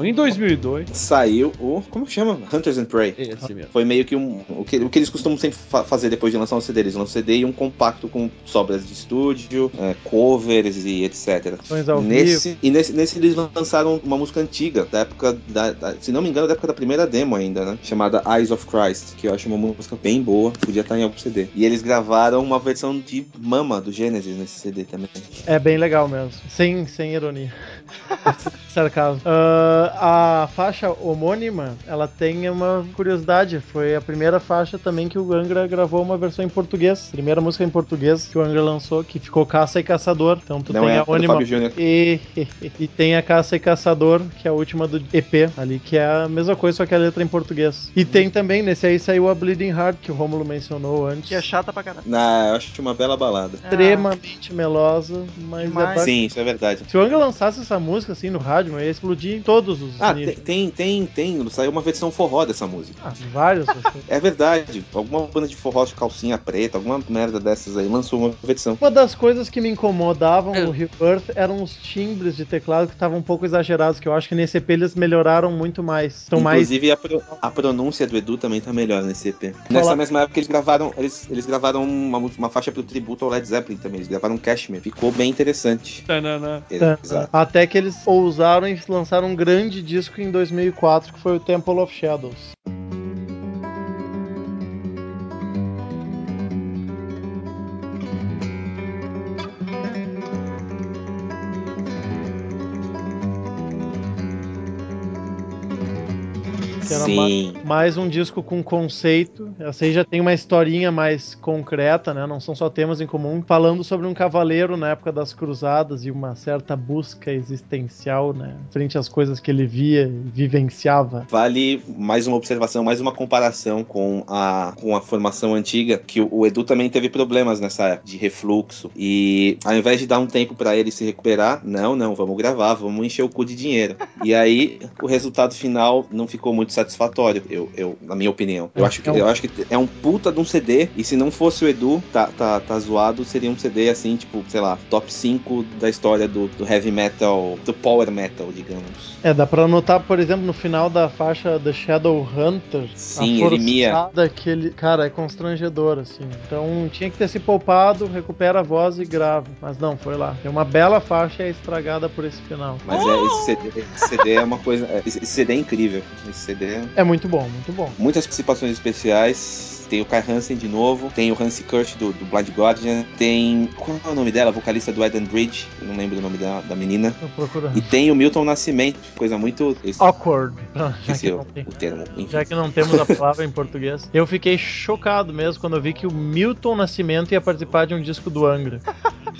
Então, em 2002. Saiu o. Como que chama? Hunters and Prey. Esse mesmo. Foi meio que um. O que, o que eles costumam sempre fa- fazer depois de lançar um CD. Eles lançam um CD e um compacto com sobras de estúdio, é, covers e etc. Nesse, e nesse, nesse eles lançaram uma música antiga, da época, da, da- se não me engano, da época da primeira demo ainda, né? Chamada Eyes of Christ, que eu acho uma música bem boa, podia estar em algum CD. E eles gravaram uma versão de Mama, do Genesis, nesse CD também. É bem legal mesmo. Sem, sem ironia. *laughs* Sarcasmo. Ah, Ah, a faixa homônima, ela tem uma curiosidade. Foi a primeira faixa também que o Angra gravou uma versão em português. Primeira música em português que o Angra lançou, que ficou Caça e Caçador. Então tu Não tem é a homônima Júnior. e, e tem a Caça e Caçador, que é a última do EP ali, que é a mesma coisa, só que a letra em português. E tem também, nesse aí saiu a Bleeding Heart, que o Romulo mencionou antes. Que é chata pra caralho. Ah, eu acho uma bela balada. extremamente melosa, mas Demais. é bacana. Sim, isso é verdade. Se o Angra lançasse essa música assim no rádio, ia explodir em todos os Ah, tem, níveis. tem, tem, tem. Saiu uma versão forró dessa música. Ah, vários. *laughs* É verdade. Alguma banda de forró de calcinha preta, alguma merda dessas aí, lançou uma versão. Uma das coisas que me incomodavam É. no Rebirth eram os timbres de teclado que estavam um pouco exagerados, que eu acho que nesse EP eles melhoraram muito mais. São mais. Inclusive, a, pro- a pronúncia do Edu também tá melhor nesse EP. Nessa mesma época, eles gravaram, eles, eles gravaram uma, uma faixa pro tributo ao Led Zeppelin também. Eles gravaram Cashmere. Ficou bem interessante. Tanana. Exato. Até que eles ousaram e lançaram um grande disco em 2004, que foi o Temple of Shadows. Que era Sim. mais um disco com conceito. Essa aí já tem uma historinha mais concreta, né? Não são só temas em comum. Falando sobre um cavaleiro na época das cruzadas e uma certa busca existencial, né? Frente às coisas que ele via e vivenciava. Vale mais uma observação, mais uma comparação com a, com a formação antiga, que o, o Edu também teve problemas nessa época de refluxo. E ao invés de dar um tempo pra ele se recuperar, não, não, vamos gravar, vamos encher o cu de dinheiro. E aí o resultado final não ficou muito satisfatório, eu, eu, na minha opinião. Eu acho, que, eu acho que é um puta de um CD, e se não fosse o Edu, tá, tá, tá zoado, seria um CD assim, tipo, sei lá, top 5 da história do, do heavy metal, do power metal, digamos. É, dá pra notar, por exemplo, no final da faixa The Shadow Hunter, Sim, a ele mia. forçada que ele, cara, é constrangedor assim. Então tinha que ter se poupado, recupera a voz e grava. Mas não, foi lá. Tem uma bela faixa e é estragada por esse final. Mas é, esse, CD, esse CD é uma coisa. é, Esse, esse CD é incrível. Esse CD é É muito bom, muito bom. muitas participações especiais. Tem o Kai Hansen de novo, tem o Hansi Kirsch do, do Blind Guardian, tem. Qual é o nome dela? A vocalista do Eden Bridge, eu não lembro o nome da, da menina. E tem o Milton Nascimento, coisa muito. Awkward. *laughs* Já que, o, não tem, o termo. já que não temos a palavra em português. Eu fiquei chocado mesmo quando eu vi que o Milton Nascimento ia participar de um disco do Angra.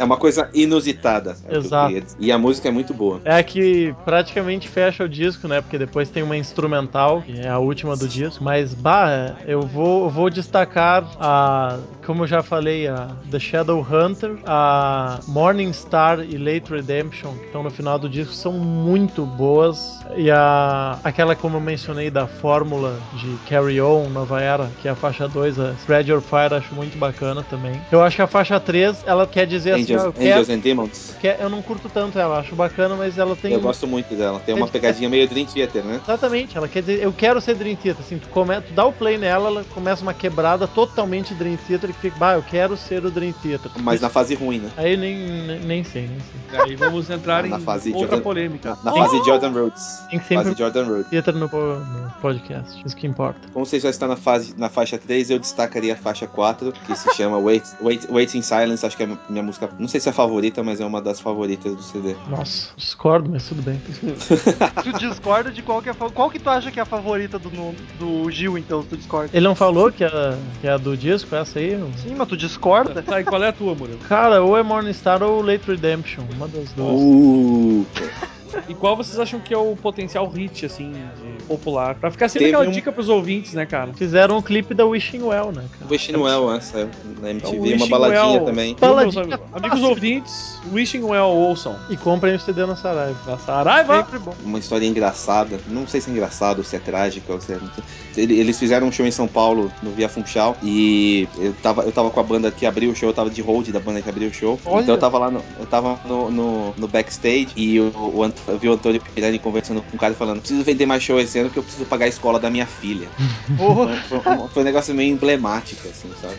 É uma coisa inusitada. é Exato. E a música é muito boa. É a que praticamente fecha o disco, né? Porque depois tem uma instrumental, que é a última do disco. Mas, bah, eu vou, eu vou destacar a. Como eu já falei, a The Shadow Hunter, a Morning Star e Late Redemption, que estão no final do disco, são muito boas. E a aquela, como eu mencionei, da fórmula de Carry On, Nova Era, que é a faixa 2, a Spread Your Fire, acho muito bacana também. Eu acho que a faixa 3, ela quer dizer assim, Angels, Angels and Demons. quer- eu não curto tanto ela, acho bacana, mas ela tem Eu gosto muito dela. Tem uma É- pegadinha meio Dream Theater, né? Exatamente, ela quer dizer, eu quero ser Dream Theater. Assim, tu, come, tu dá o play nela, ela começa uma quebrada totalmente Dream Theater que fica, bah, eu quero ser o Dream Theater. Mas na fase ruim, né? Aí nem, nem, nem sei, nem sei. Aí vamos entrar Na em fase outra Jordan- polêmica. Na fase Jordan Rhodes. Tem que sempre Fase Jordan Rhodes. Theater no, no podcast, isso que importa. Como você já está na, fase, na faixa 3, eu destacaria a faixa 4, que se chama Wait, Wait, Wait in Silence. Acho que é a minha música, não sei se é a favorita, mas é uma das favoritas do CD. Nossa, discordo, mas tudo bem. *laughs* Tu discorda de qual que é Qual que tu acha que é a favorita do, do Gil, então, se tu discorda? Ele não falou que é, que é a do disco, essa aí? Sim, mas tu discorda? Tá, e qual é a tua, Murilo? Cara, ou é Morningstar ou Late Redemption, uma das duas. Uh, E qual vocês acham que é o potencial hit, assim, de popular? Pra ficar sempre Teve aquela um- dica pros ouvintes, né, cara? Fizeram um clipe da Wishing Well, né, cara? Wishing Well, essa na MTV, Então, uma Wishing baladinha Well. também. Meus Baladinha amigos, amigos ouvintes, Wishing Well ouçam. E comprem o CD na Saraiva. Da Saraiva. Sempre bom. Uma história engraçada, não sei se é engraçado se é trágica ou se é... Ele- Eles fizeram um show em São Paulo, no Via Funchal, e eu tava, eu tava com a banda que abriu o show, eu tava de hold da banda que abriu o show. Olha. Então eu tava lá, no, eu tava no, no, no backstage, e o, o Ant- eu vi o Antônio Pirani conversando com um cara falando, preciso vender mais show esse acontecendo que eu preciso pagar a escola da minha filha. *laughs* Porra, Foi, um- foi um negócio meio emblemático, assim, sabe?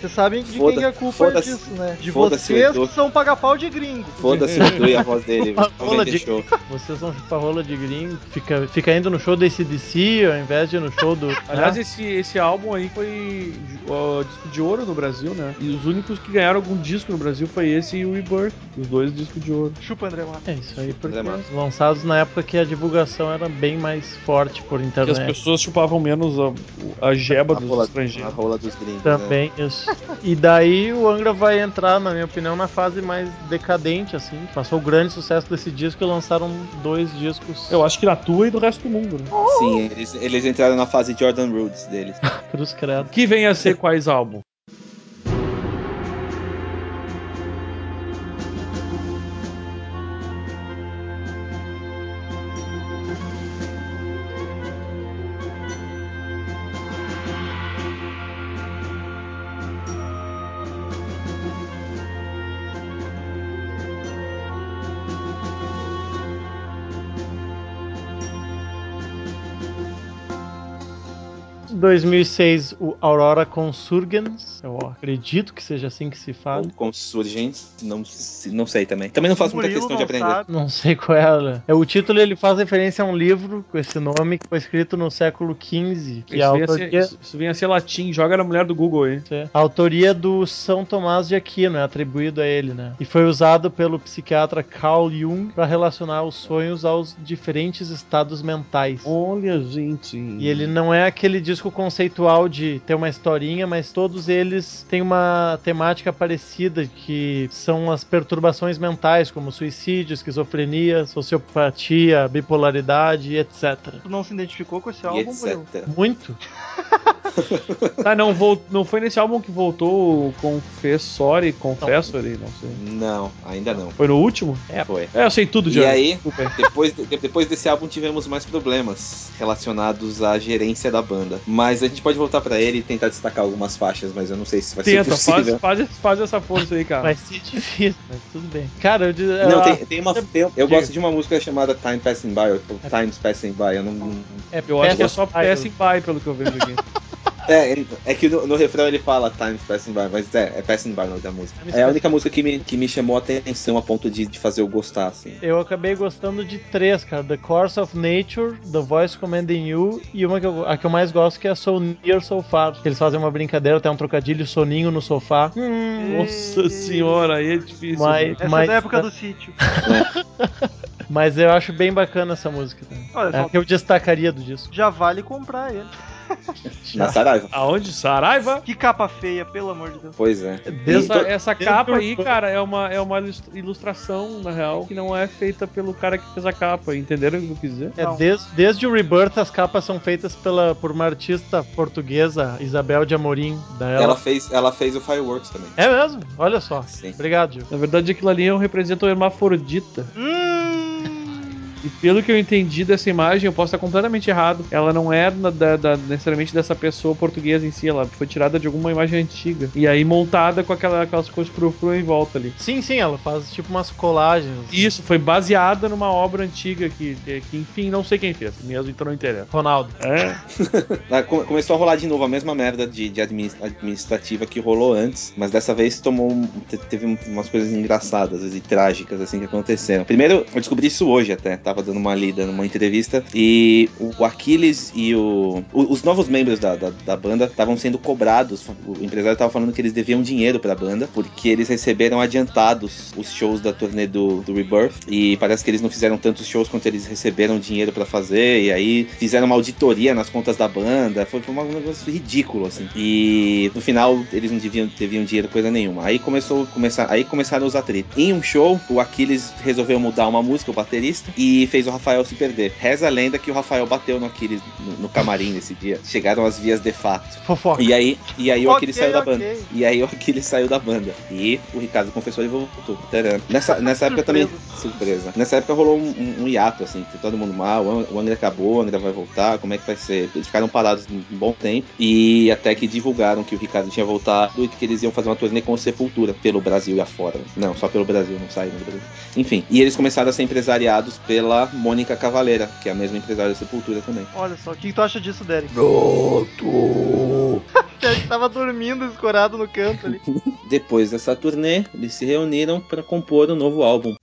vocês sabem de Foda- quem que é a culpa foda-se- disso, né? De foda-se o vocês que são paga-pau de gringo. Foda-se o Edu e a voz dele. *laughs* Vão rola de- show. Vocês são chupa-rola de gringo, fica, fica indo no show do ACDC ao invés de ir no show do. *laughs* Aliás, né? esse, esse álbum aí foi ó, disco de ouro no Brasil, né? E os únicos que ganharam algum disco no Brasil foi esse e o Rebirth. Os dois discos de ouro. Chupa, André Matos. É isso aí, porque André lançados na época que a divulgação era bem mais forte por Que as internet. pessoas chupavam menos a, a jeba A dos rola, a estrangeiros. rola dos gringos. né? Também, isso. E daí o Angra vai entrar, na minha opinião, na fase mais decadente, assim. Passou o grande sucesso desse disco e lançaram dois discos Eu acho que na tua e do resto do mundo, né? Sim, eles, eles entraram na fase Jordan Roots deles. *laughs* cruz credo. Que vem a ser quais álbum? 2006, o Aurora Consurgens. Eu acredito que seja assim que se fala. Ou Consurgentes, não, não sei também. Também não faço muita questão de não aprender. sabe. Não sei qual é. ela. É o título ele faz referência a um livro com esse nome que foi escrito no século XV, que Isso, a vem a ser, autoria, isso- isso vem a ser latim, joga na mulher do Google aí. a autoria do São Tomás de Aquino é atribuído a ele, né? E foi usado pelo psiquiatra Carl Jung para relacionar os sonhos aos diferentes estados mentais. Olha, gente. E ele não é aquele disco conceitual de ter uma historinha, mas todos eles têm uma temática parecida, que são as perturbações mentais, como suicídio, esquizofrenia, sociopatia, bipolaridade, etc. Tu não se identificou com esse E álbum? Muito. Ah, *laughs* não, vol- não foi nesse álbum que voltou o Confessore, Confessore, não sei. Não, ainda não. Foi no último? Foi. É, eu sei tudo, E Diego. aí, depois, de- depois desse álbum tivemos mais problemas relacionados à gerência da banda. Mas a gente pode voltar pra ele e tentar destacar algumas faixas, mas eu não sei se vai Tenta, ser possível. faz, faz, faz essa força aí, cara. Vai ser difícil, mas tudo bem. Cara, eu, diz- Não, eu- tem, tem uma. tem- eu Diga. gosto de uma música chamada Time Passing By, ou Times Passing By. Eu não, é, Eu acho que é só passing by, pelo que eu vejo é, é que no, no refrão ele fala Times Passing By, mas é, é Passing By o nome da música. É a única música que me, que me chamou a atenção a ponto de, de fazer eu gostar, assim. Eu acabei gostando de três, cara. The Course of Nature, The Voice Commanding You e uma que eu, a que eu mais gosto que é So Near So Far. Que eles fazem uma brincadeira, até um trocadilho, soninho no sofá. Hum, Nossa senhora, aí é difícil. Mas-? Essa Mas- é da época do sítio. *laughs* mas eu acho bem bacana essa música. Também. Olha, É a só, que eu destacaria do disco. já vale comprar ele. *laughs* Na Saraiva. Aonde? Saraiva? Que capa feia, pelo amor de Deus. Pois é. Desde Essa, essa desde capa aí, cara, é uma, é uma ilus- ilustração, na real, que não é feita pelo cara que fez a capa. Entenderam o que eu quis dizer? É, desde, desde o Rebirth, as capas são feitas pela, por uma artista portuguesa, Isabel de Amorim. Da ela. Ela fez, ela fez o Fireworks também. É mesmo? Olha só. Sim. Obrigado, Gil. Na verdade, aquilo ali representa o hermafrodita. Hum. E pelo que eu entendi dessa imagem, eu posso estar completamente errado. Ela não é da- da- necessariamente dessa pessoa portuguesa em si, ela foi tirada de alguma imagem antiga. E aí montada com aquela, aquelas coisas frufru em volta ali. Sim, sim, ela faz tipo umas colagens. Isso, foi baseada numa obra antiga que, que, que, enfim, não sei quem fez, mesmo, então não interessa. Ronaldo. É, *laughs* Ah, come- Começou a rolar de novo a mesma merda de, de admi- administrativa que rolou antes, mas dessa vez tomou um- te- teve um- umas coisas engraçadas e trágicas assim que aconteceram. Primeiro, eu descobri isso hoje até, tava dando uma lida numa entrevista e o Aquiles e o, os novos membros da, da, da banda estavam sendo cobrados. O empresário tava falando que eles deviam dinheiro pra banda porque eles receberam adiantados os shows da turnê do, do Rebirth e parece que eles não fizeram tantos shows quanto eles receberam dinheiro pra fazer e aí fizeram uma auditoria nas contas da banda. Foi, foi um negócio ridículo assim. E no final eles não deviam, deviam dinheiro coisa nenhuma. Aí começou começar, aí começaram os atritos. Em um show, o Aquiles resolveu mudar uma música, o baterista, e fez o Rafael se perder. Reza a lenda que o Rafael bateu no Aquiles no, no camarim nesse dia. Chegaram as vias de fato. Fofoca. E aí, e aí o Aquiles saiu da ok. banda. E aí o Aquiles saiu da banda. E o Ricardo confessou e voltou. Nessa, nessa época também. Surpresa. Nessa época rolou um, um- um hiato, assim, todo mundo mal, o Ang- o Angra acabou, o Angra vai voltar, como é que vai ser? Eles ficaram parados um bom tempo. E até que divulgaram que o Ricardo tinha voltado e que eles iam fazer uma turnê com Sepultura pelo Brasil e afora. Não, só pelo Brasil, não saiu do Brasil. Enfim, e eles começaram a ser empresariados pela Mônica Cavaleira, que é a mesma empresária da Sepultura também. Olha só, o que tu acha disso, Derek? Broto. *laughs* Derek tava dormindo escorado no canto ali. Depois dessa turnê, eles se reuniram para compor um novo álbum.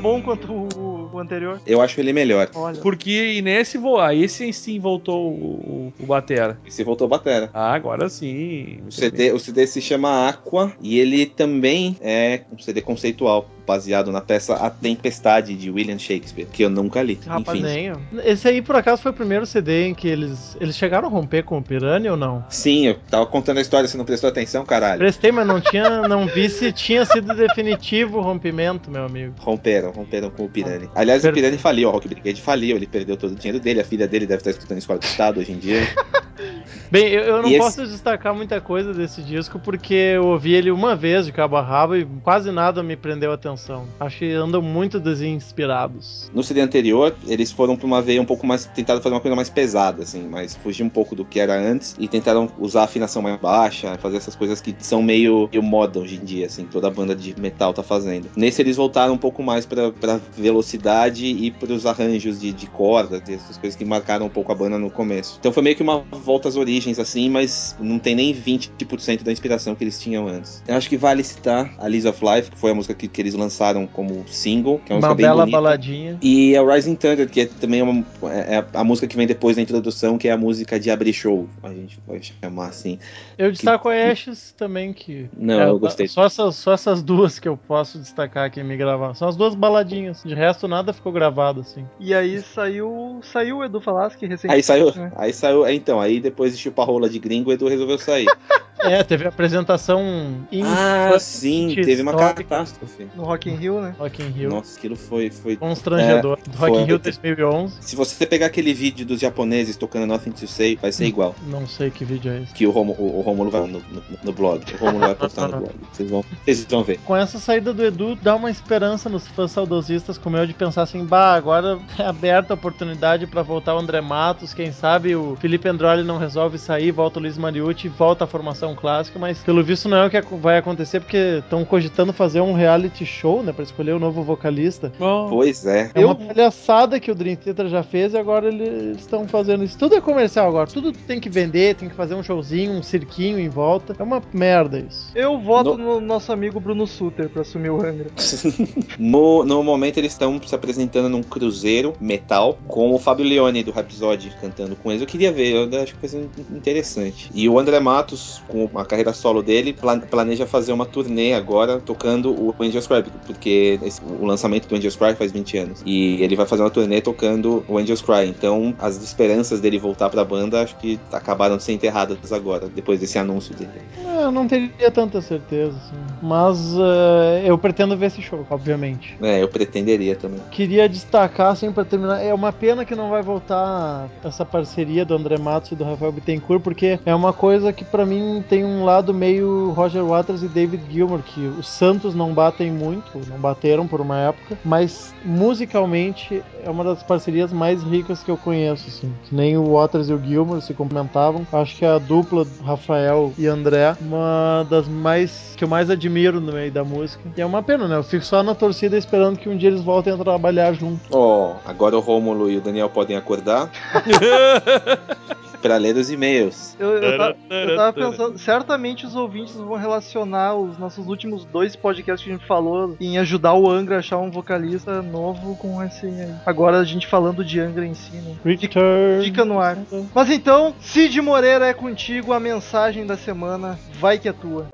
Bom quanto o, o anterior. Eu acho ele melhor. Olha. Porque nesse voar, esse sim voltou o, o, o Batera. E se voltou batera. Ah, agora sim. O CD, o CD se chama Aqua e ele também é um CD conceitual, baseado na peça A Tempestade de William Shakespeare, que eu nunca li. Rapaz. Nem. Esse aí, por acaso, foi o primeiro CD em que eles. Eles chegaram a romper com o Piranha ou não? Sim, eu tava contando a história, você não prestou atenção, caralho. Prestei, mas não tinha. Não vi se tinha sido definitivo o rompimento, meu amigo. Romperam, romperam com o Pirani. Aliás, Per- o Pirani faliu, o Rock Brigade faliu, ele perdeu todo o dinheiro dele, a filha dele deve estar escutando Escola do Estado hoje em dia. *laughs* Bem, eu, eu não E esse- posso destacar muita coisa desse disco porque eu ouvi ele uma vez de cabo a rabo e quase nada me prendeu a atenção. Acho que andam muito desinspirados. No CD anterior, eles foram pra uma veia um pouco mais. Tentaram fazer uma coisa mais pesada, assim, mas fugir um pouco do que era antes e tentaram usar a afinação mais baixa, fazer essas coisas que são meio, meio moda hoje em dia, assim, toda banda de metal tá fazendo. Nesse eles voltaram um pouco mais pra, pra velocidade e pros arranjos de, de cordas, essas coisas que marcaram um pouco a banda no começo. Então foi meio que uma volta às origens, assim, mas não tem nem 20% da inspiração que eles tinham antes. Eu acho que vale citar a Lies of Life, que foi a música que, que eles lançaram como single, que é uma, Uma bela bonita. baladinha. E a Rising Thunder, que é também uma, é a música que vem depois da introdução, que é a música de abrir show, a gente pode chamar assim. Eu destaco a Ashes também, que. Não, é, eu gostei. Só essas, só essas duas que eu posso destacar aqui me gravar. São as duas baladinhas. De resto, nada ficou gravado assim. E aí saiu. Saiu o Edu Falaschi recentemente. Aí saiu, né? aí saiu, é, então, aí depois de chupar rola de gringo, o Edu resolveu sair. *laughs* É, teve a apresentação em ah, sim, teve uma catástrofe. No Rock in Rio, né? Rock in Rio. Nossa, aquilo foi, foi Constrangedor. É, Rock in. Rio 2011. Se você pegar aquele vídeo dos japoneses tocando Nothing to Say, vai ser igual. Não sei que vídeo é esse. Que o, Romo, o, o Romulo vai no, no, no blog. O Romulo vai postar no blog. Vocês vão, vocês vão ver. Com essa saída do Edu, dá uma esperança nos fãs saudosistas como eu de pensar assim, bah, agora é aberta a oportunidade pra voltar o André Matos, quem sabe o Felipe Androli não resolve sair, volta o Luiz Mariucci, volta a formação clássica, mas pelo visto não é o que vai acontecer porque estão cogitando fazer um reality show, né, pra escolher o novo vocalista. Bom, Pois é. É uma palhaçada que o Dream Theater já fez e agora eles estão fazendo isso. Tudo é comercial agora, tudo tem que vender, tem que fazer um showzinho, um cirquinho em volta. É uma merda isso. Eu voto No- no nosso amigo Bruno Suter pra assumir o Angra. *laughs* No, no momento eles estão se apresentando num cruzeiro metal com o Fábio Leone do Rhapsody cantando com eles. Eu queria ver, eu acho que vai ser interessante. E o André Matos, com a carreira solo dele, pla- planeja fazer uma turnê agora tocando o Angels Cry, porque esse- o lançamento do Angels Cry faz 20 anos. E ele vai fazer uma turnê tocando o Angels Cry. Então as esperanças dele voltar pra banda acho que acabaram de ser enterradas agora, depois desse anúncio dele. É, Eu não teria tanta certeza, assim. Mas eh, eu pretendo ver esse show, obviamente. É, eu pretenderia também. Queria destacar, assim, pra terminar, é uma pena que não vai voltar essa parceria do André Matos e do Rafael Bittencourt, porque é uma coisa que pra mim tem um lado meio Roger Waters e David Gilmour, que os Santos não batem muito, não bateram por uma época, mas musicalmente é uma das parcerias mais ricas que eu conheço, assim. Que nem o Waters e o Gilmour se complementavam. Acho que a dupla Rafael e André, uma das mais que eu mais admiro no meio da música. E é uma pena, né? Eu fico só na torcida esperando que um dia eles voltem a trabalhar junto. Ó, agora o Rômulo e o Daniel podem acordar *laughs* pra ler os e-mails. Eu, eu, ta- eu tava pensando, certamente os ouvintes vão relacionar os nossos últimos dois podcasts que a gente falou em ajudar o Angra a achar um vocalista novo com esse aí. Agora a gente falando de Angra em si, né? Return. Fica no ar. Mas então, Cid Moreira é contigo, a mensagem da semana vai que é tua.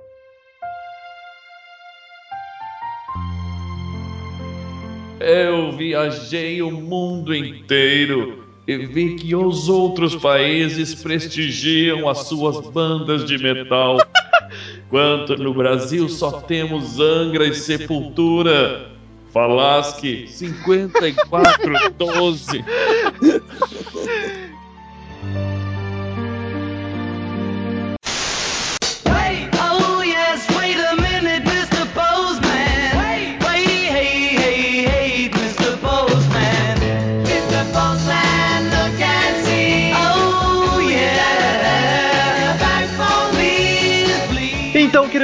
Eu viajei o mundo inteiro e vi que os outros países prestigiam as suas bandas de metal. *laughs* Quanto no Brasil só temos Angra e Sepultura. Falasque 5412. *laughs*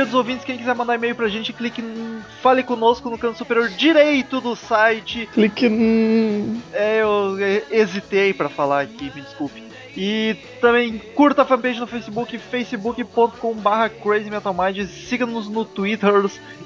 queridos ouvintes, quem quiser mandar e-mail pra gente, clique em Fale Conosco no canto superior direito do site. Clique. Hum, É, eu hesitei pra falar aqui, me desculpe. E também curta a fanpage no Facebook, facebook.com.br crazymetalmind, siga-nos no Twitter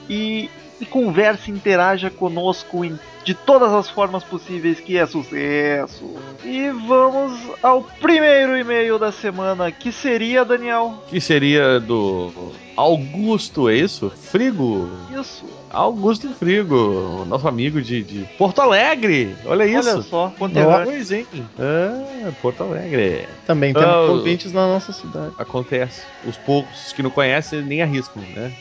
e, e converse, interaja conosco em- de todas as formas possíveis, que é sucesso. E vamos ao primeiro e-mail da semana, que seria, Daniel? Que seria do Augusto, é isso? Frigo. Isso. Augusto Frigo, nosso amigo de, de Porto Alegre. Olha isso. Olha só, conterrâneo. Pois, hein? É, Porto Alegre. Também temos Ah, na nossa cidade. Acontece. Os poucos que não conhecem nem arriscam, né?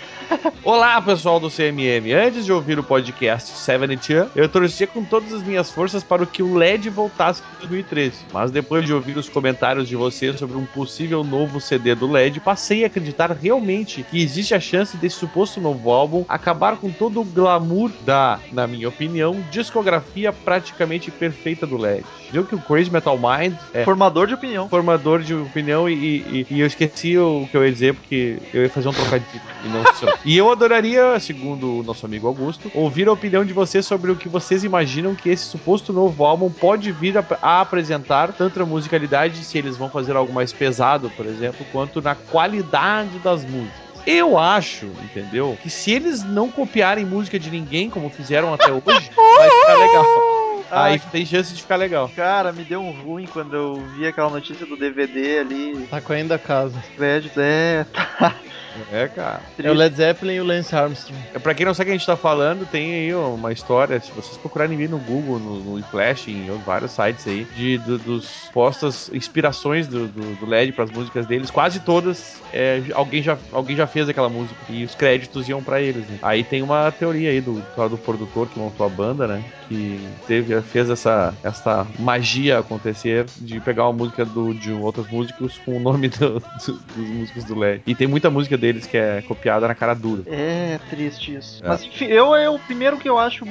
Olá, pessoal do CMM. Antes de ouvir o podcast 72, eu torcia com todas as minhas forças para que o LED voltasse em 2013. Mas depois de ouvir os comentários de vocês sobre um possível novo CD do LED, passei a acreditar realmente que existe a chance desse suposto novo álbum acabar com todo o glamour da, na minha opinião, discografia praticamente perfeita do LED. Viu que o Crazy Metal Mind é Formador de opinião. formador de opinião e, e- e eu esqueci o que eu ia dizer porque eu ia fazer um trocadilho e não *laughs* funcionou. E eu adoraria, segundo o nosso amigo Augusto, ouvir a opinião de vocês sobre o que vocês imaginam que esse suposto novo álbum pode vir a, a apresentar, tanto na musicalidade, se eles vão fazer algo mais pesado, por exemplo, quanto na qualidade das músicas. Eu acho, entendeu? Que se eles não copiarem música de ninguém, como fizeram até hoje, vai ficar legal. *laughs* Aí tem chance de ficar legal. Cara, me deu um ruim quando eu vi aquela notícia do DVD ali, Tá correndo a casa. créditos. É, tá É, cara. É o Led Zeppelin e o Lance Armstrong. É, Pra quem não sabe o que a gente tá falando, tem aí uma história, se vocês procurarem vir no Google, no, no Flash, em vários sites aí, de, do- dos postas, inspirações do, do, do LED pras músicas deles, quase todas, é, alguém, já, alguém já fez aquela música e os créditos iam pra eles, né? Aí tem uma teoria aí do, do produtor que montou a banda, né? Que teve, fez essa, essa magia acontecer de pegar uma música do, de outros músicos com o nome do- *laughs* do- dos músicos do LED. E tem muita música deles que é copiada na cara dura. É triste isso. É. Mas enfim, eu é o primeiro que eu acho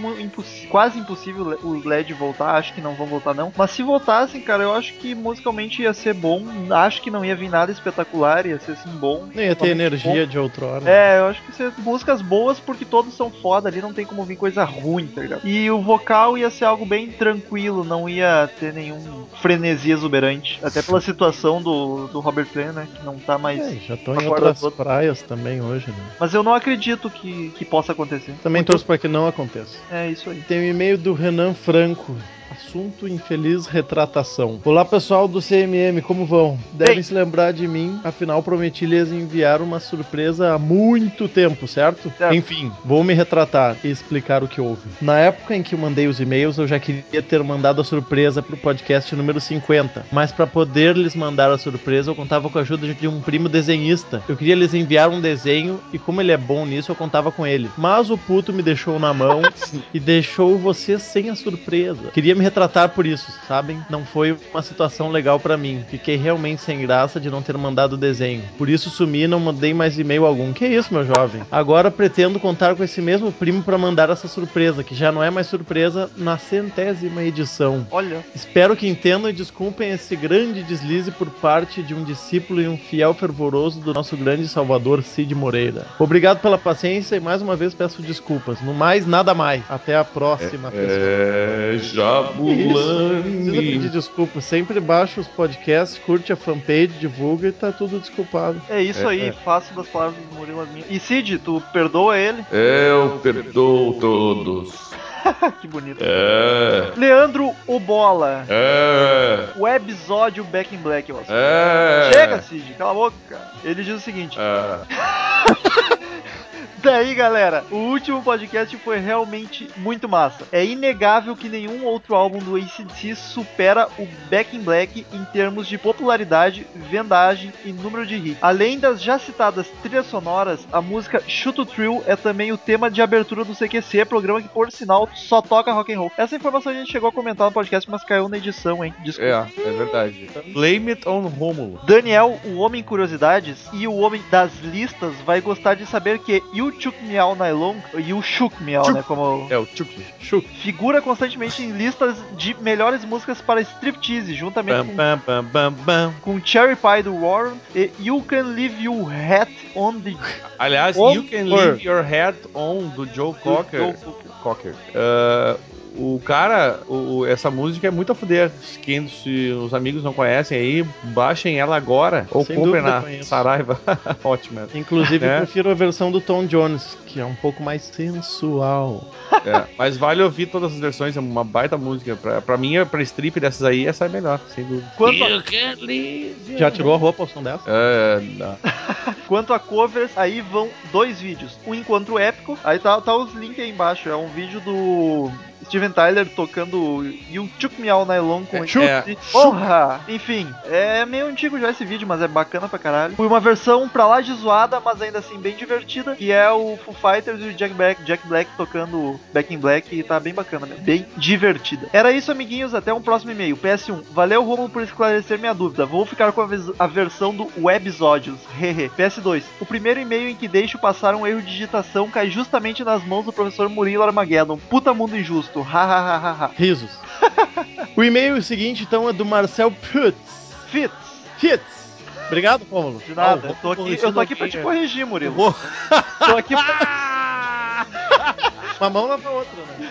quase impossível o LED voltar. Acho que não vão voltar, não. Mas se voltassem, cara, eu acho que musicalmente ia ser bom. Acho que não ia vir nada espetacular, ia ser assim bom. Não ia ter energia de outrora. É, eu acho que ia ser músicas boas porque todos são foda ali, não tem como vir coisa ruim, tá ligado? E o vocal ia ser algo bem tranquilo, não ia ter nenhum frenesi exuberante. Até pela situação do, do Robert Plant, né? Que não tá mais. É, já estão em outras todo. Também hoje, né? Mas eu não acredito que, que possa acontecer. Também torço pra que não aconteça. É isso aí. Tem um e-mail do Renan Franco. Assunto infeliz retratação. Olá pessoal do CMM, como vão? Devem Bem. se lembrar de mim, afinal prometi lhes enviar uma surpresa há muito tempo, certo? Certo. Enfim, vou me retratar e explicar o que houve. Na época em que eu mandei os e-mails, eu já queria ter mandado a surpresa pro podcast número 50, mas para poder lhes mandar a surpresa, eu contava com a ajuda de um primo desenhista. Eu queria lhes enviar um desenho e como ele é bom nisso, eu contava com ele. Mas o puto me deixou na mão *laughs* e deixou vocês sem a surpresa. Queria me retratar por isso, sabem? Não foi uma situação legal pra mim. Fiquei realmente sem graça de não ter mandado o desenho. Por isso sumi e não mandei mais e-mail algum. Que isso, meu jovem? Agora pretendo contar com esse mesmo primo pra mandar essa surpresa, que já não é mais surpresa na centésima edição. Olha, Espero que entendam e desculpem esse grande deslize por parte de um discípulo e um fiel fervoroso do nosso grande salvador Cid Moreira. Obrigado pela paciência e mais uma vez peço desculpas. No mais, nada mais. Até a próxima, pessoal. É, Isso, não precisa pedir desculpa. Sempre baixa os podcasts, curte a fanpage, divulga e tá tudo desculpado. é isso É, aí. é. Faço das palavras do Murilo as minhas. E Cid, tu perdoa ele? Eu perdoo todos. *laughs* que bonito. É, Leandro Obola. é, O episódio Back in Black, eu acho. é. Chega, Cid, cala a boca. Ele diz o seguinte: É. *laughs* Daí, galera, o último podcast foi realmente muito massa. É inegável que nenhum outro álbum do ACDC supera o Back in Black em termos de popularidade, vendagem e número de hits. Além das já citadas trilhas sonoras, a música Shoot to Thrill é também o tema de abertura do CQC, programa que, por sinal, só toca rock and roll. Essa informação a gente chegou a comentar no podcast, mas caiu na edição, hein? Desculpa. É, é verdade. Blame it on Romulo. Daniel, o Homem Curiosidades e o Homem das Listas vai gostar de saber que Chuk Miao Nylon, Shuk Miao, Chuk. né? Como É o Chuck. Chuck. figura constantemente em listas de melhores músicas para striptease, juntamente Bam, com bam, bam, com Cherry Pie do Warren e You Can Leave Your Hat on the Aliás, Oh, You Can Leave Your Head On, do Joe Cocker. Joe Cocker. Cocker. O cara, o- o- essa música é muito a fuder. Quem, se os amigos não conhecem aí, baixem ela agora. Ou Sem comprem na conheço. Saraiva. *laughs* Ótimo. Inclusive, É. eu prefiro a versão do Tom Jones, que é um pouco mais sensual. É, mas vale ouvir todas as versões, é uma baita música. Pra, pra mim, pra strip dessas aí, essa é melhor, sem dúvida. Quanto a, Já tirou a roupa ao som dessa? É, não. *laughs* quanto a covers, aí vão dois vídeos. Um encontro épico, aí tá, tá os links aí embaixo. É um vídeo do Steven Tyler tocando You Took Me All Night Long com É, é. e- Porra! Enfim, é meio antigo já esse vídeo, mas é bacana pra caralho. Foi uma versão pra lá de zoada, mas ainda assim bem divertida, que é o Foo Fighters e o Jack Black, Jack Black tocando Back in Black e tá bem bacana mesmo. Bem divertida. Era isso, amiguinhos. Até um próximo e-mail. PS1. Valeu, Romulo, por esclarecer minha dúvida. Vou ficar com a, a versão do Webisódios. Hehe. *laughs* PS2. O primeiro e-mail em que deixo passar um erro de digitação cai justamente nas mãos do professor Murilo Armageddon. Puta mundo injusto. Hahaha. Risos. *laughs* o e-mail seguinte, então, é do Marcel Putz. Fitz. Fitz. Obrigado, Rômulo. De nada. Ah, eu, tô aqui, eu tô aqui pra te é. corrigir, Murilo. Vou- Tô aqui pra... *laughs* *laughs* Uma mão lava a outra, né?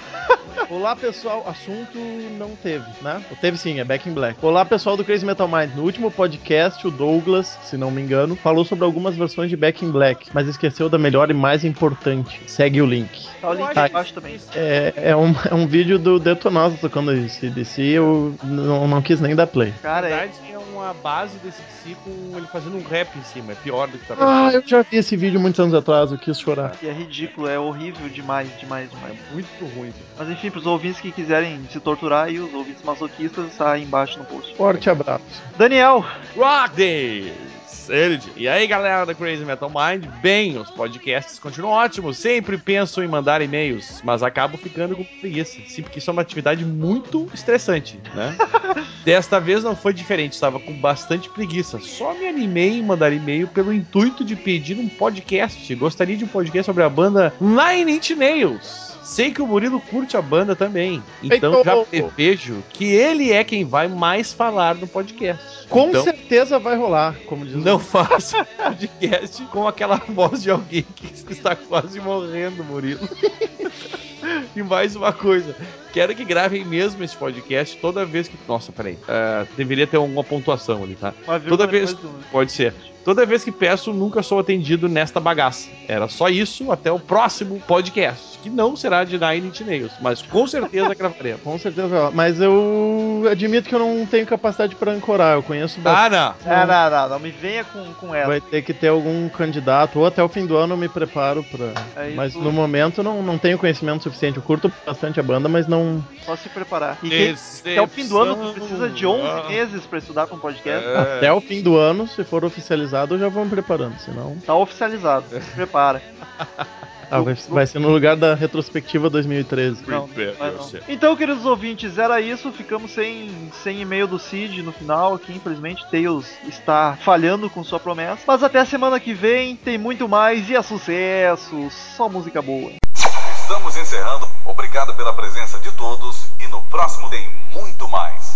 Olá, pessoal. Assunto não teve, né? Ou Teve sim, é Back in Black. Olá, pessoal do Crazy Metal Mind. No último podcast, o Douglas, se não me engano, falou sobre algumas versões de Back in Black, mas esqueceu da melhor e mais importante. Segue o link. Tá o link Tá. embaixo também. É, é, um, *laughs* é um vídeo do Detonosa tocando esse DC, eu não, não quis nem dar play. Cara, é... verdade, é uma base desse DC com ele fazendo um rap em cima. É pior do que tá Ah, eu já vi esse vídeo muitos anos atrás, eu quis chorar. E é ridículo, é horrível demais, demais, demais. muito ruim. Mas enfim, pros ouvintes que quiserem se torturar e os ouvintes masoquistas, tá aí embaixo no post. Forte abraço. Daniel, Rock! Ele- E aí, galera da Crazy Metal Mind? Bem, os podcasts continuam ótimos. Sempre penso em mandar e-mails, mas acabo ficando com preguiça. Sim, porque isso é uma atividade muito estressante, né? *laughs* Desta vez não foi diferente, estava com bastante preguiça. Só me animei em mandar e-mail pelo intuito de pedir um podcast. Gostaria de um podcast sobre a banda Nine Inch Nails. Sei que o Murilo curte a banda também. Então Eita, já prevejo que ele é quem vai mais falar no podcast. Com então, certeza vai rolar, como diz o não faça *laughs* podcast com aquela voz de alguém que está quase morrendo, Murilo. *laughs* e mais uma coisa. Quero que gravem mesmo esse podcast toda vez que. Nossa, peraí. Ah, deveria ter uma pontuação ali, tá? uma Toda vez. Pode ser. Toda vez que peço, nunca sou atendido nesta bagaça. Era só isso até o próximo podcast, que não será de Nine Inch Nails, mas com certeza gravaremos. *laughs* Com certeza. Mas eu admito que eu não tenho capacidade pra ancorar. Eu conheço bastante. Ah, não. Ah, não, não, não me venha com, com ela. Vai ter que ter algum candidato, ou até o fim do ano eu me preparo pra. É mas no momento não, não tenho conhecimento suficiente. Eu curto bastante a banda, mas não. Só se preparar. E até o fim do ano tu precisa de 11 meses pra estudar pra um podcast. É. Até o fim do ano, se for oficializado, eu já vou me preparando. Senão. Tá oficializado. Se prepara. Ah, vai, vai ser no lugar da retrospectiva 2013. Não, não. Então, queridos ouvintes, era isso. Ficamos sem, sem e-mail do Cid no final aqui, infelizmente. Tails está falhando com sua promessa. Mas até a semana que vem tem muito mais e é sucesso. Só música boa. Estamos encerrando. Obrigado pela presença de todos e no próximo tem muito mais.